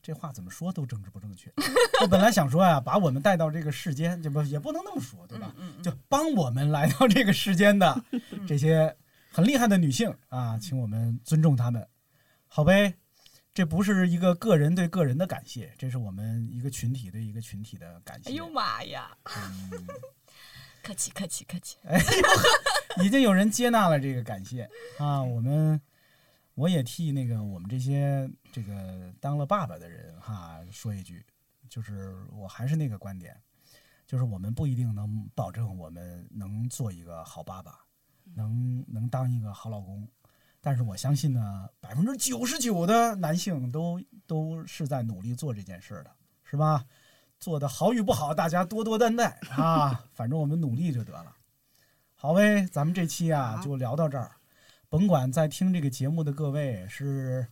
这话怎么说都政治不正确。我本来想说呀，把我们带到这个世间，这不也不能那么说，对吧？就帮我们来到这个世间的这些很厉害的女性啊，请我们尊重她们，好呗。这不是一个个人对个人的感谢，这是我们一个群体对一个群体的感谢。哎呦妈呀！嗯客气客气客气。哎呦，已经有人接纳了这个感谢啊！我们我也替那个我们这些这个当了爸爸的人哈说一句，就是我还是那个观点，就是我们不一定能保证我们能做一个好爸爸，能能当一个好老公，但是我相信呢，百分之九十九的男性都都是在努力做这件事的，是吧？做的好与不好，大家多多担待啊！反正我们努力就得了。好呗，咱们这期啊就聊到这儿。甭管在听这个节目的各位是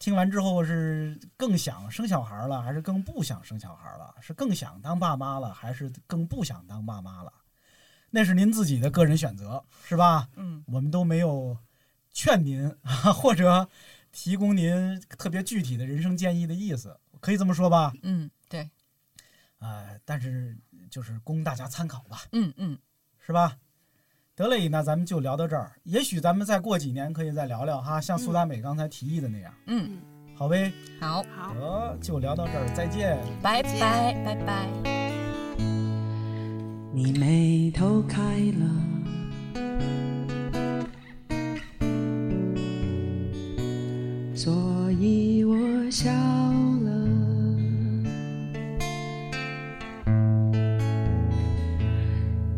听完之后是更想生小孩了，还是更不想生小孩了，是更想当爸妈了，还是更不想当爸妈了，那是您自己的个人选择，是吧？嗯，我们都没有劝您啊，或者提供您特别具体的人生建议的意思，可以这么说吧？嗯，对，呃、但是就是供大家参考吧。嗯嗯，是吧？得嘞，那咱们就聊到这儿。也许咱们再过几年可以再聊聊哈，像苏达美刚才提议的那样。嗯，好呗。好，好，得就聊到这儿，再见。拜拜拜拜。你眉头开了，所以我笑了。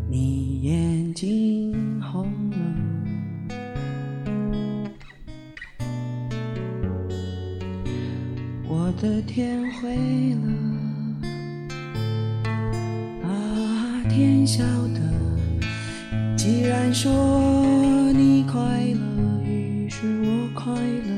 你眼睛红了，我的天灰了。啊，天晓得，既然说你快乐，于是我快乐，